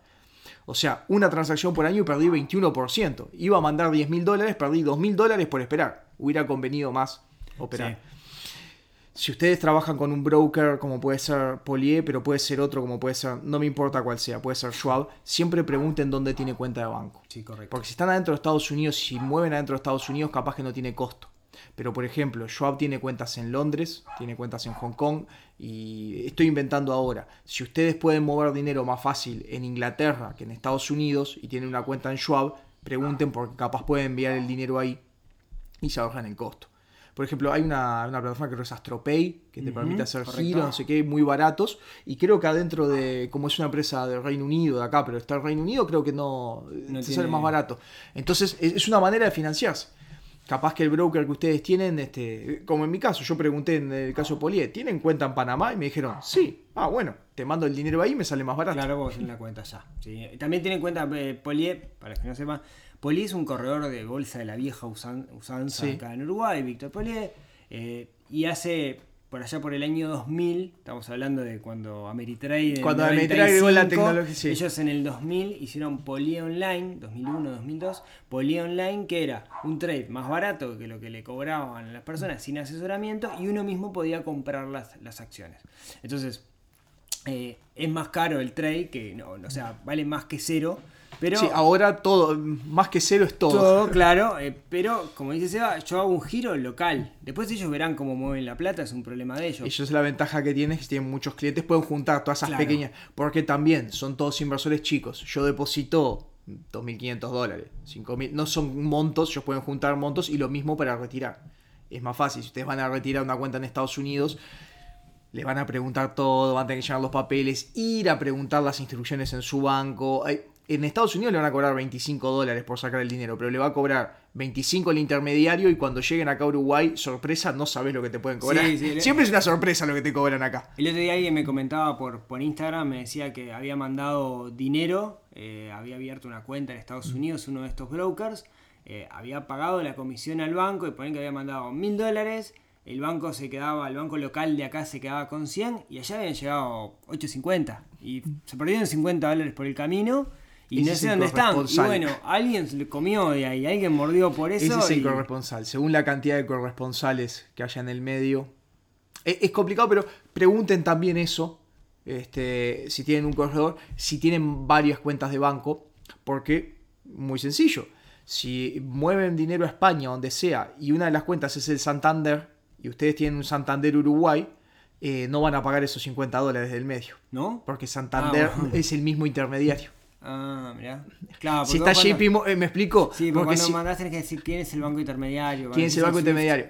C: O sea, una transacción por año y perdí 21%. Iba a mandar 10 mil dólares, perdí 2 mil dólares por esperar. Hubiera convenido más operar. Si ustedes trabajan con un broker como puede ser Polié, pero puede ser otro como puede ser, no me importa cuál sea, puede ser Schwab, siempre pregunten dónde tiene cuenta de banco.
B: Sí, correcto.
C: Porque si están adentro de Estados Unidos, si mueven adentro de Estados Unidos, capaz que no tiene costo. Pero por ejemplo, Schwab tiene cuentas en Londres, tiene cuentas en Hong Kong y estoy inventando ahora. Si ustedes pueden mover dinero más fácil en Inglaterra que en Estados Unidos y tienen una cuenta en Schwab, pregunten porque capaz pueden enviar el dinero ahí y se ahorran el costo. Por ejemplo, hay una, plataforma que es AstroPay, que te permite hacer giros, no sé qué, muy baratos. Y creo que adentro de, como es una empresa del Reino Unido, de acá, pero está el Reino Unido, creo que no, no te sale más barato. Entonces, es una manera de financiarse. Capaz que el broker que ustedes tienen, este, como en mi caso, yo pregunté en el caso Polié, ¿tienen cuenta en Panamá? Y me dijeron, sí. Ah, bueno, te mando el dinero ahí y me sale más barato.
B: Claro, vos en la cuenta ya. También tienen cuenta eh, Polié, para que no sepan, Polié es un corredor de bolsa de la vieja usanza acá en Uruguay, Víctor Polié, eh, y hace por allá por el año 2000, estamos hablando de cuando Ameritrade.
C: Cuando Ameritrade llegó la tecnología.
B: Ellos en el 2000 hicieron Poly Online, 2001, 2002, Poly Online, que era un trade más barato que lo que le cobraban las personas sin asesoramiento y uno mismo podía comprar las, las acciones. Entonces, eh, es más caro el trade, que no, o sea, vale más que cero pero,
C: sí, ahora todo, más que cero es todo.
B: Todo, claro, eh, pero como dice Seba, yo hago un giro local. Después ellos verán cómo mueven la plata, es un problema de ellos.
C: Ellos la ventaja que tienen es que tienen muchos clientes, pueden juntar todas esas pequeñas, porque también son todos inversores chicos. Yo deposito 2.500 dólares, 5.000, no son montos, ellos pueden juntar montos y lo mismo para retirar. Es más fácil, si ustedes van a retirar una cuenta en Estados Unidos, le van a preguntar todo, van a tener que llenar los papeles, ir a preguntar las instrucciones en su banco. En Estados Unidos le van a cobrar 25 dólares por sacar el dinero, pero le va a cobrar 25 el intermediario y cuando lleguen acá a Uruguay, sorpresa, no sabes lo que te pueden cobrar. Siempre es una sorpresa lo que te cobran acá.
B: El otro día alguien me comentaba por, por Instagram, me decía que había mandado dinero, eh, había abierto una cuenta en Estados Unidos, uno de estos brokers, eh, había pagado la comisión al banco y ponen que había mandado mil dólares el banco se quedaba, el banco local de acá se quedaba con 100 y allá habían llegado 8.50 y se perdieron 50 dólares por el camino y no sé dónde están. Y bueno, alguien se le comió de ahí, alguien mordió por eso.
C: Ese es el corresponsal. Según la cantidad de corresponsales que haya en el medio. Es, complicado, pero pregunten también eso. este, si tienen un corredor, si tienen varias cuentas de banco, porque, muy sencillo, si mueven dinero a España, donde sea, y una de las cuentas es el Santander, y ustedes tienen un Santander Uruguay, eh, no van a pagar esos 50 dólares del medio.
B: ¿No?
C: Porque Santander
B: Ah, bueno.
C: es el mismo intermediario.
B: Ah, mirá. Claro,
C: si está
B: cuando-
C: JP ¿me explico?
B: Sí, porque
C: porque
B: cuando
C: si-
B: mandás tenés que decir quién es el banco intermediario.
C: ¿Quién es el banco intermediario?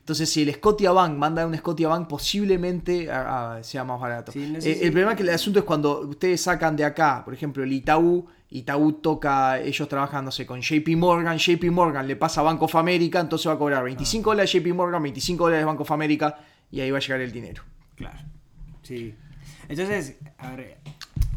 C: Entonces, si el Scotiabank manda un Scotiabank, posiblemente ah, ah, sea más barato.
B: Sí, no sé
C: Eh, El problema es que el asunto es cuando ustedes sacan de acá, por ejemplo, el Itaú, Itaú toca, ellos trabajan, no sé, con JP Morgan, JP Morgan le pasa a Bank of America, entonces va a cobrar 25 dólares JP Morgan, 25 dólares Bank of America, y ahí va a llegar el dinero.
B: Claro. Sí. Entonces, a ver,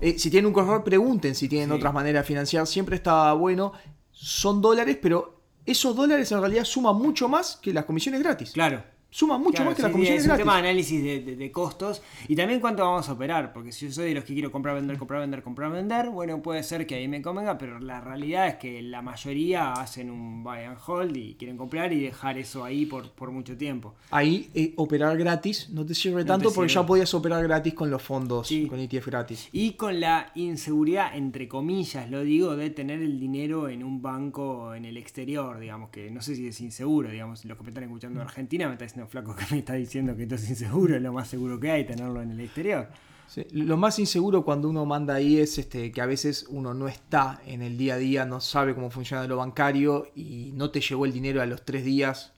C: Eh, si tienen un corredor, pregunten si tienen
B: Sí.
C: otras maneras de financiar. Siempre está bueno. Son dólares, pero esos dólares en realidad suman mucho más que las comisiones gratis.
B: claro.
C: Suman mucho
B: Claro,
C: más que
B: sí,
C: las comisiones
B: es un
C: gratis.
B: tema de análisis de, de- de costos y también cuánto vamos a operar, porque si yo soy de los que quiero comprar, vender, comprar, vender, comprar, vender, bueno, puede ser que ahí me convenga, pero la realidad es que la mayoría hacen un buy and hold y quieren comprar y dejar eso ahí por, por mucho tiempo.
C: Ahí eh, operar gratis no te sirve
B: No
C: tanto
B: te
C: porque
B: sirve.
C: ya podías operar gratis con los fondos,
B: Sí.
C: con ETF gratis.
B: Y con la inseguridad, entre comillas, lo digo, de tener el dinero en un banco en el exterior, digamos, que no sé si es inseguro, digamos, los que me están escuchando de Argentina me está flaco que me está diciendo que esto es inseguro, es lo más seguro que hay tenerlo en el exterior.
C: Sí, Lo más inseguro cuando uno manda ahí es este, que a veces uno no está en el día a día, no sabe cómo funciona lo bancario y no te llegó el dinero a los tres días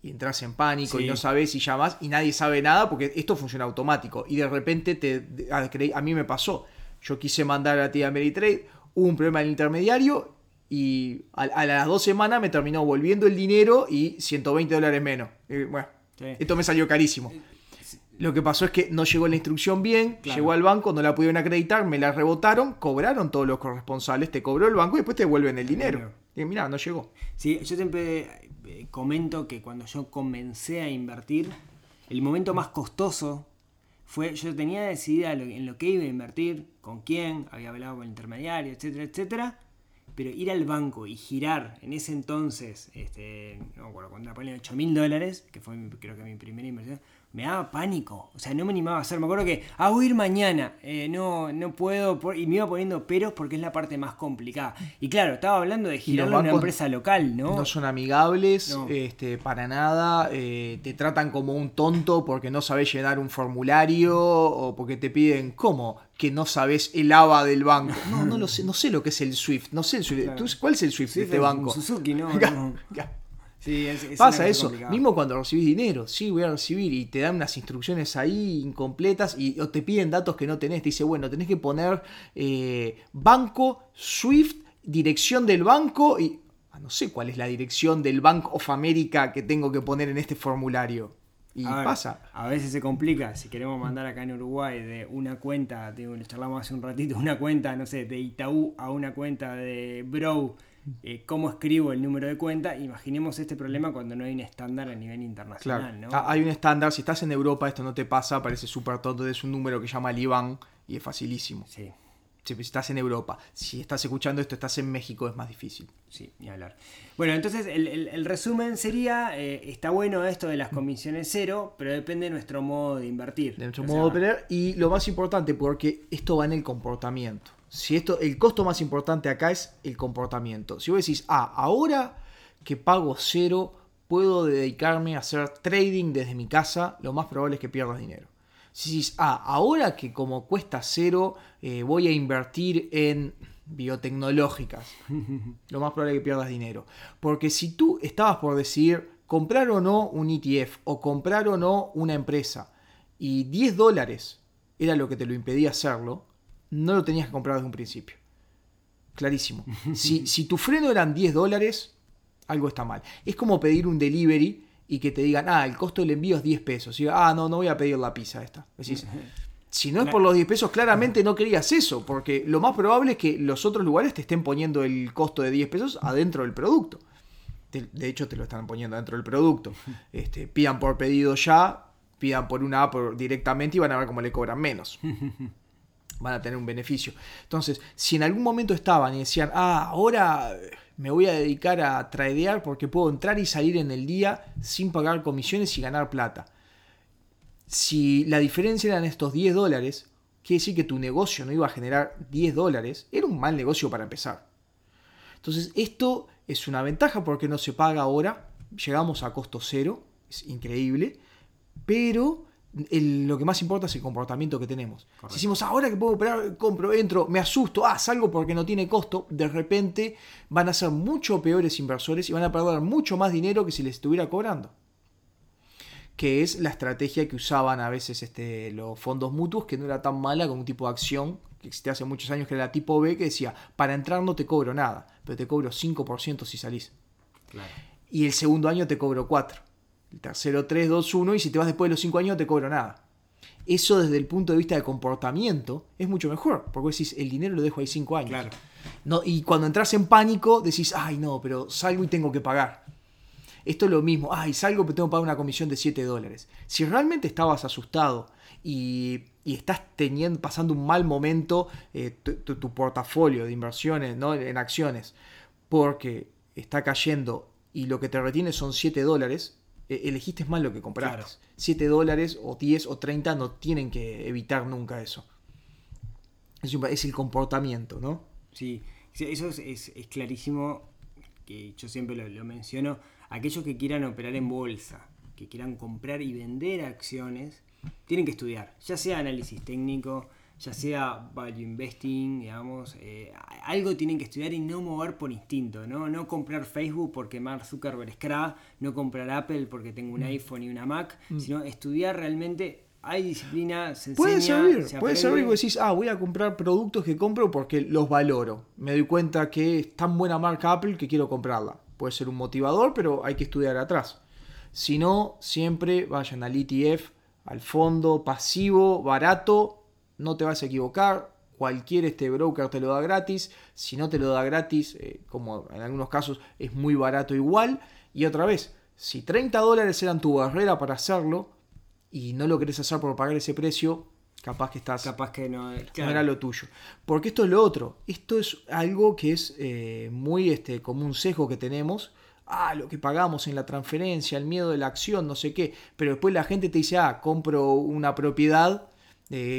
C: y entras en pánico
B: Sí.
C: y no sabes y llamas y nadie sabe nada porque esto funciona automático y de repente te, a, a mí me pasó. Yo quise mandar a ti a Ameritrade, hubo un problema en el intermediario y a, a las dos semanas me terminó volviendo el dinero y 120 dólares menos. Eh, bueno,
B: Sí.
C: esto me salió carísimo. Lo que pasó es que no llegó la instrucción bien,
B: Claro.
C: llegó al banco, no la pudieron acreditar, me la rebotaron, cobraron todos los corresponsales, te cobró el banco y después te devuelven el dinero. Y mira, no llegó.
B: Sí, yo siempre eh, comento que cuando yo comencé a invertir, el momento más costoso fue, yo tenía decidida en lo que iba a invertir, con quién, había hablado con el intermediario, etcétera, etcétera. Pero ir al banco y girar en ese entonces, este, no me acuerdo, cuando poner 8 mil dólares, que fue mi- creo que mi primera inversión, me daba pánico. O sea, no me animaba a hacer. Me acuerdo que, ah, voy a ir mañana, eh, no, no puedo, por- y me iba poniendo peros porque es la parte más complicada. Y claro, estaba hablando de girarlo a una empresa local, ¿no?
C: No son amigables,
B: No.
C: este, para nada, eh, te tratan como un tonto porque no sabes llenar un formulario o porque te piden, ¿cómo? Que no sabes el ABA del banco. No, no lo sé, no sé lo que es el SWIFT, no sé el SWIFT.
B: Claro.
C: ¿Tú- ¿Cuál es el SWIFT de este banco?
B: Suzuki, ¿no? No. Sí, es-
C: Pasa eso, mismo cuando recibís dinero, sí, voy a recibir y te dan unas instrucciones ahí incompletas y o te piden datos que no tenés, te dice, bueno, tenés que poner eh, banco, SWIFT, dirección del banco y ah, no sé cuál es la dirección del Bank of America que tengo que poner en este formulario. Y
B: A ver,
C: pasa.
B: A veces se complica. Si queremos mandar acá en Uruguay de una cuenta, de, le charlamos hace un ratito, una cuenta, no sé, de Itaú a una cuenta de Bro, eh, ¿cómo escribo el número de cuenta? Imaginemos este problema cuando no hay un estándar a nivel
C: Claro,
B: internacional, ¿no?
C: Ah, hay un estándar, si estás en Europa esto no te pasa, parece súper tonto, es un número que llama el IBAN y es facilísimo.
B: Sí,
C: Si estás en Europa, si estás escuchando esto, estás en México, es más difícil.
B: sí, ni hablar. Bueno, entonces el, el- el resumen sería, eh, está bueno esto de las comisiones cero, pero depende de nuestro modo de invertir.
C: de nuestro
B: O
C: modo
B: sea,
C: de operar y lo más importante porque esto va en el comportamiento. Si esto, el costo más importante acá es el comportamiento. Si vos decís, ah, ahora que pago cero, puedo dedicarme a hacer trading desde mi casa, lo más probable es que pierdas dinero. Si decís, ah, ahora que como cuesta cero, eh, voy a invertir en biotecnológicas, lo más probable es que pierdas dinero. Porque si tú estabas por decidir comprar o no un ETF o comprar o no una empresa y 10 dólares era lo que te lo impedía hacerlo, no lo tenías que comprar desde un principio. Clarísimo. Si, si tu freno eran 10 dólares, algo está mal. Es como pedir un delivery y que te digan, ah, el costo del envío es 10 pesos. Y ah, no, no voy a pedir la pizza esta. Decís, si no es por los 10 pesos, claramente no querías eso, porque lo más probable es que los otros lugares te estén poniendo el costo de 10 pesos adentro del producto. De, de hecho, te lo están poniendo adentro del producto. Este, pidan por pedido ya, pidan por una app directamente y van a ver cómo le cobran menos. Van a tener un beneficio. Entonces, si en algún momento estaban y decían, ah, ahora me voy a dedicar a tradear porque puedo entrar y salir en el día sin pagar comisiones y ganar plata. Si la diferencia eran estos 10 dólares, quiere decir que tu negocio no iba a generar 10 dólares, era un mal negocio para empezar. Entonces, esto es una ventaja porque no se paga ahora, llegamos a costo cero, es increíble, pero lo que más importa es el comportamiento que tenemos. Si decimos, ahora que puedo operar, compro, entro, me asusto, ah, salgo porque no tiene costo, de repente van a ser mucho peores inversores y van a perder mucho más dinero que si les estuviera cobrando. Que es la estrategia que usaban a veces este, los fondos mutuos, que no era tan mala como un tipo de acción que existía hace muchos años, que era la tipo B, que decía, para entrar no te cobro nada, pero te cobro 5% si salís. Y el segundo año te cobro 4 el tercero 3, 2, 1 y si te vas después de los 5 años no te cobro nada. Eso desde el punto de vista de comportamiento es mucho mejor, porque decís, el dinero lo dejo ahí 5 años.
B: Claro.
C: No, y cuando entras en pánico decís, ay no, pero salgo y tengo que pagar. Esto es lo mismo, ay, salgo pero tengo que pagar una comisión de 7 dólares. Si realmente estabas asustado y, estás teniendo, pasando un mal momento, eh, tu, portafolio de inversiones ¿no? en acciones, porque está cayendo y lo que te retiene son 7 dólares, elegiste mal lo que compraste. 7 dólares o 10 o 30 no tienen que evitar nunca eso. Es, el comportamiento, ¿no?
B: Sí, eso es, clarísimo, que yo siempre lo, menciono. Aquellos que quieran operar en bolsa, que quieran comprar y vender acciones, tienen que estudiar, ya sea análisis técnico, ya sea value investing, digamos, eh, algo tienen que estudiar y no mover por instinto, ¿no? No comprar Facebook porque Mark Zuckerberg es cra, no comprar Apple porque tengo un mm. iPhone y una Mac, mm. sino estudiar realmente hay disciplina, se
C: puede servir, puede servir que decís, ah, voy a comprar productos que compro porque los valoro. Me doy cuenta que es tan buena marca Apple que quiero comprarla. Puede ser un motivador, pero hay que estudiar atrás. Si no, siempre vayan al ETF, al fondo pasivo, barato, no te vas a equivocar, cualquier este broker te lo da gratis, si no te lo da gratis, eh, como en algunos casos es muy barato igual, y otra vez, si 30 dólares eran tu barrera para hacerlo y no lo querés hacer por pagar ese precio, capaz que estás...
B: Capaz que no,
C: era lo tuyo. Porque esto es lo otro, esto es algo que es eh, muy este, como un sesgo que tenemos, ah, lo que pagamos en la transferencia, el miedo de la acción, no sé qué, pero después la gente te dice, ah, compro una propiedad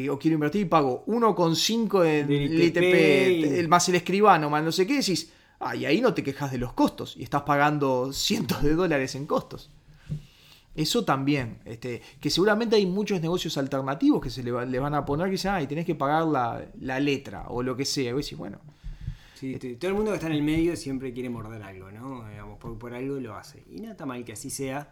C: o quiero invertir y pago 1,5 en el ITP, el, más el escribano, más no sé qué, decís, ah, y ahí no te quejas de los costos y estás pagando cientos de dólares en costos. Eso también, este, que seguramente hay muchos negocios alternativos que se le, van a poner que dicen, ah, y tenés que pagar la, letra o lo que sea. Y decís, bueno.
B: Sí, todo el mundo que está en el medio siempre quiere morder algo, ¿no? Digamos, por, por algo lo hace. Y está mal que así sea.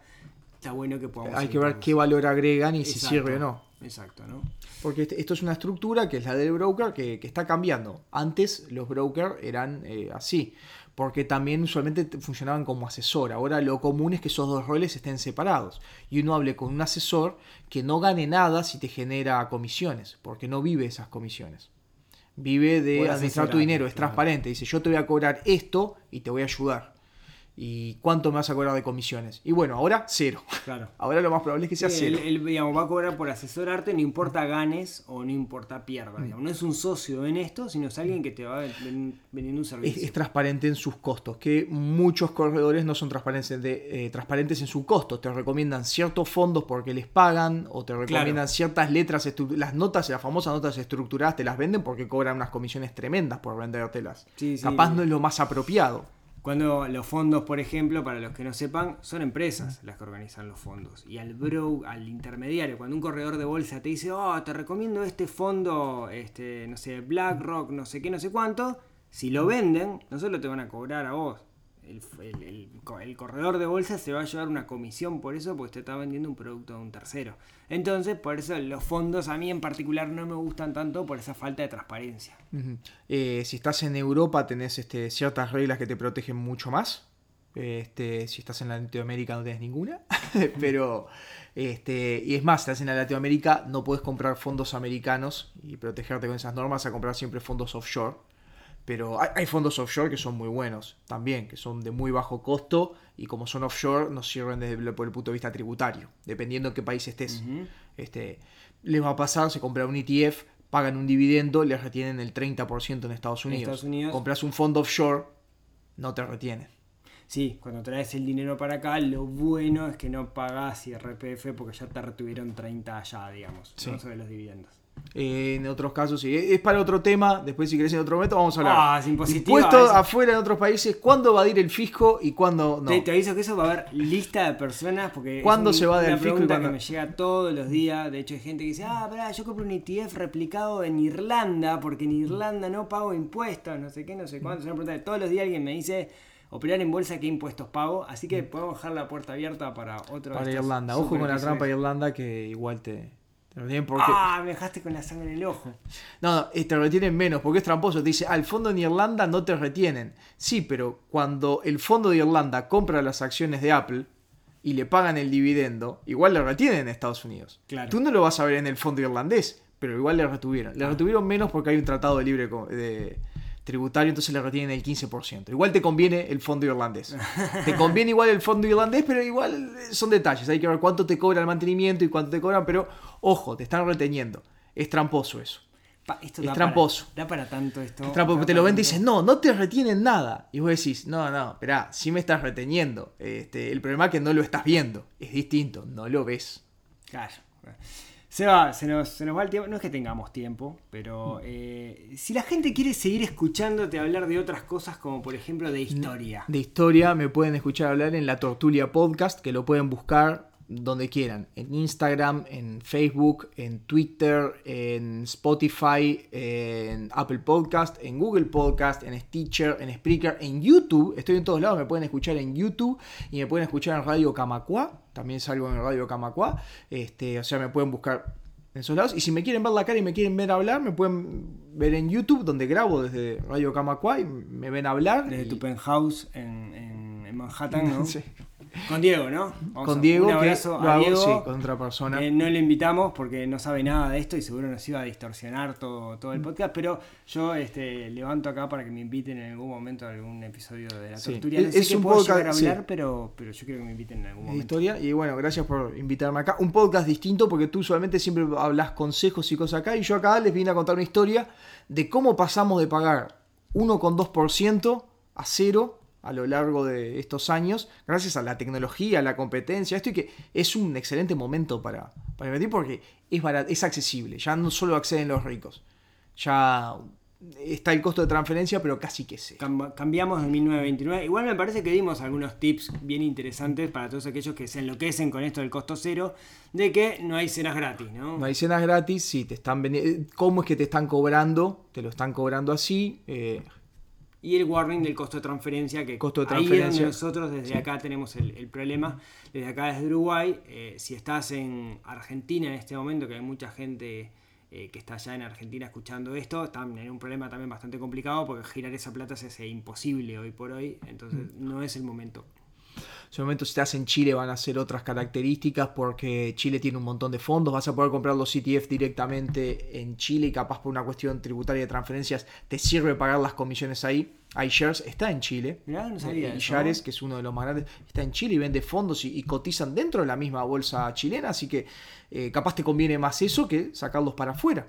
B: Está bueno que podamos.
C: Hay que ver qué valor agregan y si sirve o no.
B: Exacto, ¿no?
C: Porque este, esto es una estructura que es la del broker que, está cambiando. Antes los brokers eran eh, así, porque también usualmente funcionaban como asesor. Ahora lo común es que esos dos roles estén separados y uno hable con un asesor que no gane nada si te genera comisiones, porque no vive esas comisiones. Vive de administrar tu dinero, es transparente. Dice, yo te voy a cobrar esto y te voy a ayudar. ¿Y cuánto me vas a cobrar de comisiones? Y bueno, ahora cero.
B: Claro.
C: Ahora lo más probable es que sea cero.
B: Él, digamos, va a cobrar por asesorarte, no importa ganes o no importa pierdas. Mm. No es un socio en esto, sino es alguien que te va vendiendo un servicio.
C: Es, transparente en sus costos, que muchos corredores no son transparentes, de, eh, transparentes en su costo. Te recomiendan ciertos fondos porque les pagan, o te recomiendan ciertas letras, las notas, las famosas notas estructuradas, te las venden porque cobran unas comisiones tremendas por vendértelas. Capaz no es lo más apropiado.
B: Cuando los fondos, por ejemplo, para los que no sepan, son empresas las que organizan los fondos. Y al bro, al intermediario, cuando un corredor de bolsa te dice, oh, te recomiendo este fondo, este, no sé, BlackRock, no sé qué, no sé cuánto, si lo venden, no solo te van a cobrar a vos, el, corredor de bolsa se va a llevar una comisión por eso, porque te está vendiendo un producto de un tercero. Entonces, por eso los fondos a mí en particular no me gustan tanto por esa falta de transparencia.
C: Eh, si estás en Europa tenés este, ciertas reglas que te protegen mucho más. Este, si estás en Latinoamérica no tenés ninguna. Pero, este, y es más, si estás en Latinoamérica no puedes comprar fondos americanos y protegerte con esas normas a comprar siempre fondos offshore. Pero hay, fondos offshore que son muy buenos también, que son de muy bajo costo y como son offshore nos sirven desde el, por el punto de vista tributario, dependiendo en qué país estés. este, les va a pasar, se compra un ETF, pagan un dividendo, les retienen el 30% en Estados Unidos.
B: Estados Unidos.
C: Compras un fondo offshore, no te retienen.
B: Sí, cuando traes el dinero para acá, lo bueno es que no pagás IRPF porque ya te retuvieron 30 allá, digamos,
C: Sí.
B: no sobre los dividendos.
C: Eh, en otros casos sí. Es para otro tema. Después, si querés en otro momento, vamos a hablar.
B: Ah, es impositiva
C: Impuestos afuera en otros países. ¿Cuándo evadir el fisco y cuándo no?
B: Te, te aviso que eso va a haber lista de personas porque
C: ¿Cuándo
B: un-
C: se va del fisco y
B: pregunta
C: cuándo?
B: que me llega todos los días. De hecho, hay gente que dice, ah, pará, yo compro un ETF replicado en Irlanda porque en Irlanda no pago impuestos, no sé qué, no sé cuánto. Es una pregunta que todos los días alguien me dice, operar en bolsa, ¿qué impuestos pago? Así que podemos dejar la puerta abierta para otro
C: Para Irlanda. Ojo con la trampa de Irlanda que igual te, te lo tienen porque...
B: Ah, me dejaste con la sangre en el ojo.
C: No, no, te retienen menos porque es tramposo. Te dice, al fondo en Irlanda no te retienen. Sí, pero cuando el fondo de Irlanda compra las acciones de Apple y le pagan el dividendo, igual le retienen en Estados Unidos.
B: Claro.
C: Tú no lo vas a ver en el fondo irlandés, pero igual le retuvieron. Le retuvieron menos porque hay un tratado de libre de tributario, entonces le retienen el 15%. Igual te conviene el fondo irlandés. te conviene igual el fondo irlandés, pero igual son detalles. Hay que ver cuánto te cobra el mantenimiento y cuánto te cobran, pero ojo, te están reteniendo. Es tramposo eso.
B: Pa, esto
C: Es
B: da
C: tramposo.
B: Para, da para tanto esto.
C: Es tramposo, porque te lo ven y dicen, no, no te retienen nada. Y vos decís, no, no, esperá, sí me estás reteniendo. Este, el problema es que no lo estás viendo. Es distinto, no lo ves.
B: Claro. Se va, se nos, se nos va el tiempo. No es que tengamos tiempo, pero eh, si la gente quiere seguir escuchándote hablar de otras cosas, como por ejemplo de historia.
C: De historia me pueden escuchar hablar en La Tortulia Podcast, que lo pueden buscar donde quieran. En Instagram, en Facebook, en Twitter, en Spotify, en Apple Podcast, en Google Podcast, en Stitcher, en Spreaker, en YouTube. Estoy en todos lados, me pueden escuchar en YouTube y me pueden escuchar en Radio Camacua. También salgo en Radio Camacua. Este, o sea, me pueden buscar en esos lados. Y si me quieren ver la cara y me quieren ver hablar, me pueden ver en YouTube, donde grabo desde Radio Camacua y me ven hablar.
B: Desde
C: y-
B: tu penthouse en, en- en Manhattan, ¿no?
C: Sí.
B: Con Diego, ¿no? Vamos
C: Con
B: a-
C: Diego,
B: Un abrazo a Diego.
C: sí, con otra persona.
B: Eh, no le invitamos porque no sabe nada de esto y seguro nos iba a distorsionar todo, todo el
C: Mm.
B: podcast, pero yo este, levanto acá para que me inviten en algún momento a algún episodio de la
C: Sí.
B: torturia. No
C: Es-
B: sé
C: es
B: qué
C: un
B: puedo
C: podcast,
B: llegar a
C: sí.
B: hablar, pero, pero yo quiero que me inviten en algún momento.
C: historia. Y bueno, gracias por invitarme acá. Un podcast distinto porque tú usualmente siempre hablas consejos y cosas acá. Y yo acá les vine a contar una historia de cómo pasamos de pagar 1,2% a cero a lo largo de estos años, gracias a la tecnología, a la competencia, esto y que es un excelente momento para, para invertir porque es, barat- es accesible, ya no solo acceden los ricos, ya está el costo de transferencia, pero casi que sé.
B: Cam- cambiamos en 1929. Igual me parece que dimos algunos tips bien interesantes para todos aquellos que se enloquecen con esto del costo cero, de que no hay cenas gratis, ¿no?
C: No hay cenas gratis, sí, te están vendi- ¿Cómo es que te están cobrando? Te lo están cobrando así. eh,
B: Y el warning del costo de transferencia, que
C: Costo de
B: ahí es
C: transferencia.
B: donde nosotros desde acá tenemos el, el problema. Desde acá, desde Uruguay, eh, si estás en Argentina en este momento, que hay mucha gente eh, que está allá en Argentina escuchando esto, están en un problema también bastante complicado porque girar esa plata se hace imposible hoy por hoy, entonces
C: Mm.
B: no es el momento.
C: Ese momento, si estás en Chile, van a ser otras características porque Chile tiene un montón de fondos. Vas a poder comprar los ETF directamente en Chile y, capaz por una cuestión tributaria de transferencias, te sirve pagar las comisiones ahí. iShares está en Chile.
B: Mirá, no sabía
C: Eh, iShares, que es uno de los más grandes, está en Chile y vende fondos y, y cotizan dentro de la misma bolsa chilena. Así que eh, capaz te conviene más eso que sacarlos para afuera.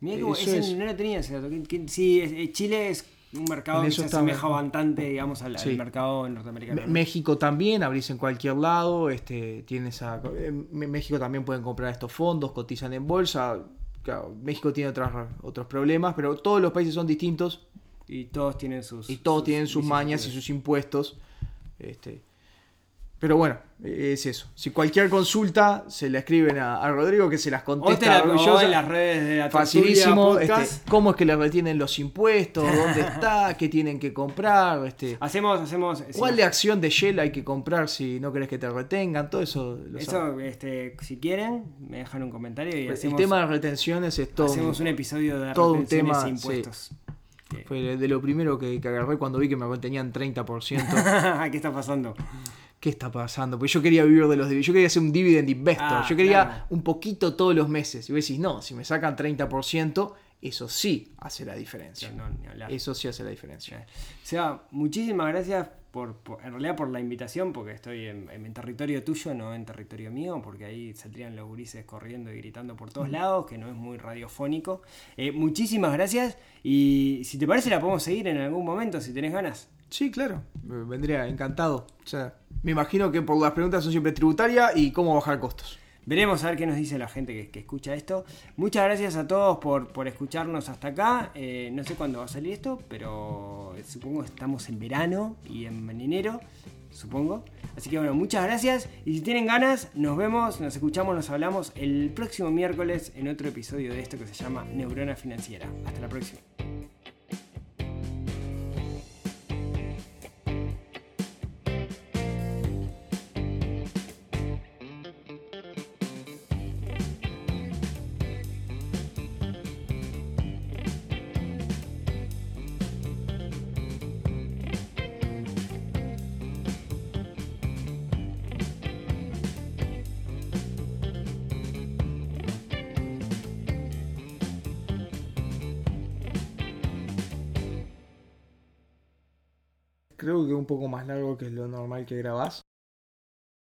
B: Ese
C: es.
B: no lo tenía ese dato. sí, eh, Chile es un mercado que se asemeja bastante, digamos, al, mercado norteamericano.
C: Me-
B: ¿no?
C: México también, abrís en cualquier lado, este, tienes a- en México también pueden comprar estos fondos, cotizan en bolsa. Claro, México tiene otras, otros problemas, pero todos los países son distintos
B: Y todos tienen sus.
C: y todos tienen sus mañas y sus impuestos. Este, pero bueno, es eso. Si cualquier consulta se la escriben a, a Rodrigo que se las
B: O,
C: contesta
B: la, o en las redes de la
C: Facilísimo, este, cómo es que le retienen los impuestos, dónde está, qué tienen que comprar, este,
B: Hacemos, hacemos.
C: ¿Cuál de acción de Shell hay que comprar si no querés que te retengan? Todo eso lo sabe.
B: Eso, este, si quieren, me dejan un comentario y
C: El
B: hacemos,
C: tema de retenciones es todo,
B: hacemos un episodio de
C: todo un tema,
B: e impuestos.
C: fue de lo primero que, que agarré cuando vi que me retenían 30%.
B: ¿Qué está pasando?
C: ¿Qué está pasando? Porque yo quería vivir de los dividendos. Yo quería ser un dividend investor.
B: Ah,
C: yo quería
B: claro.
C: un poquito todos los meses. Y vos decís, no, si me sacan 30%, eso sí hace la diferencia.
B: No.
C: Eso sí hace la diferencia.
B: Seba, muchísimas gracias por, por- en realidad por la invitación, porque estoy en, en territorio tuyo, no en territorio mío, porque ahí saldrían los gurises corriendo y gritando por todos lados, que no es muy radiofónico. Eh, muchísimas gracias y si te parece la podemos seguir en algún momento, si tenés ganas.
C: Sí, claro, vendría encantado. O sea, me imagino que por las preguntas son siempre tributarias y cómo bajar costos.
B: Veremos a ver qué nos dice la gente que, escucha esto. Muchas gracias a todos por, por escucharnos hasta acá. Eh, no sé cuándo va a salir esto, pero supongo que estamos en verano y en enero, supongo. Así que bueno, muchas gracias. Y si tienen ganas, nos vemos, nos escuchamos, nos hablamos el próximo miércoles en otro episodio de esto que se llama Neurona Financiera. Hasta la próxima.
C: Un poco más largo que lo normal que grabás.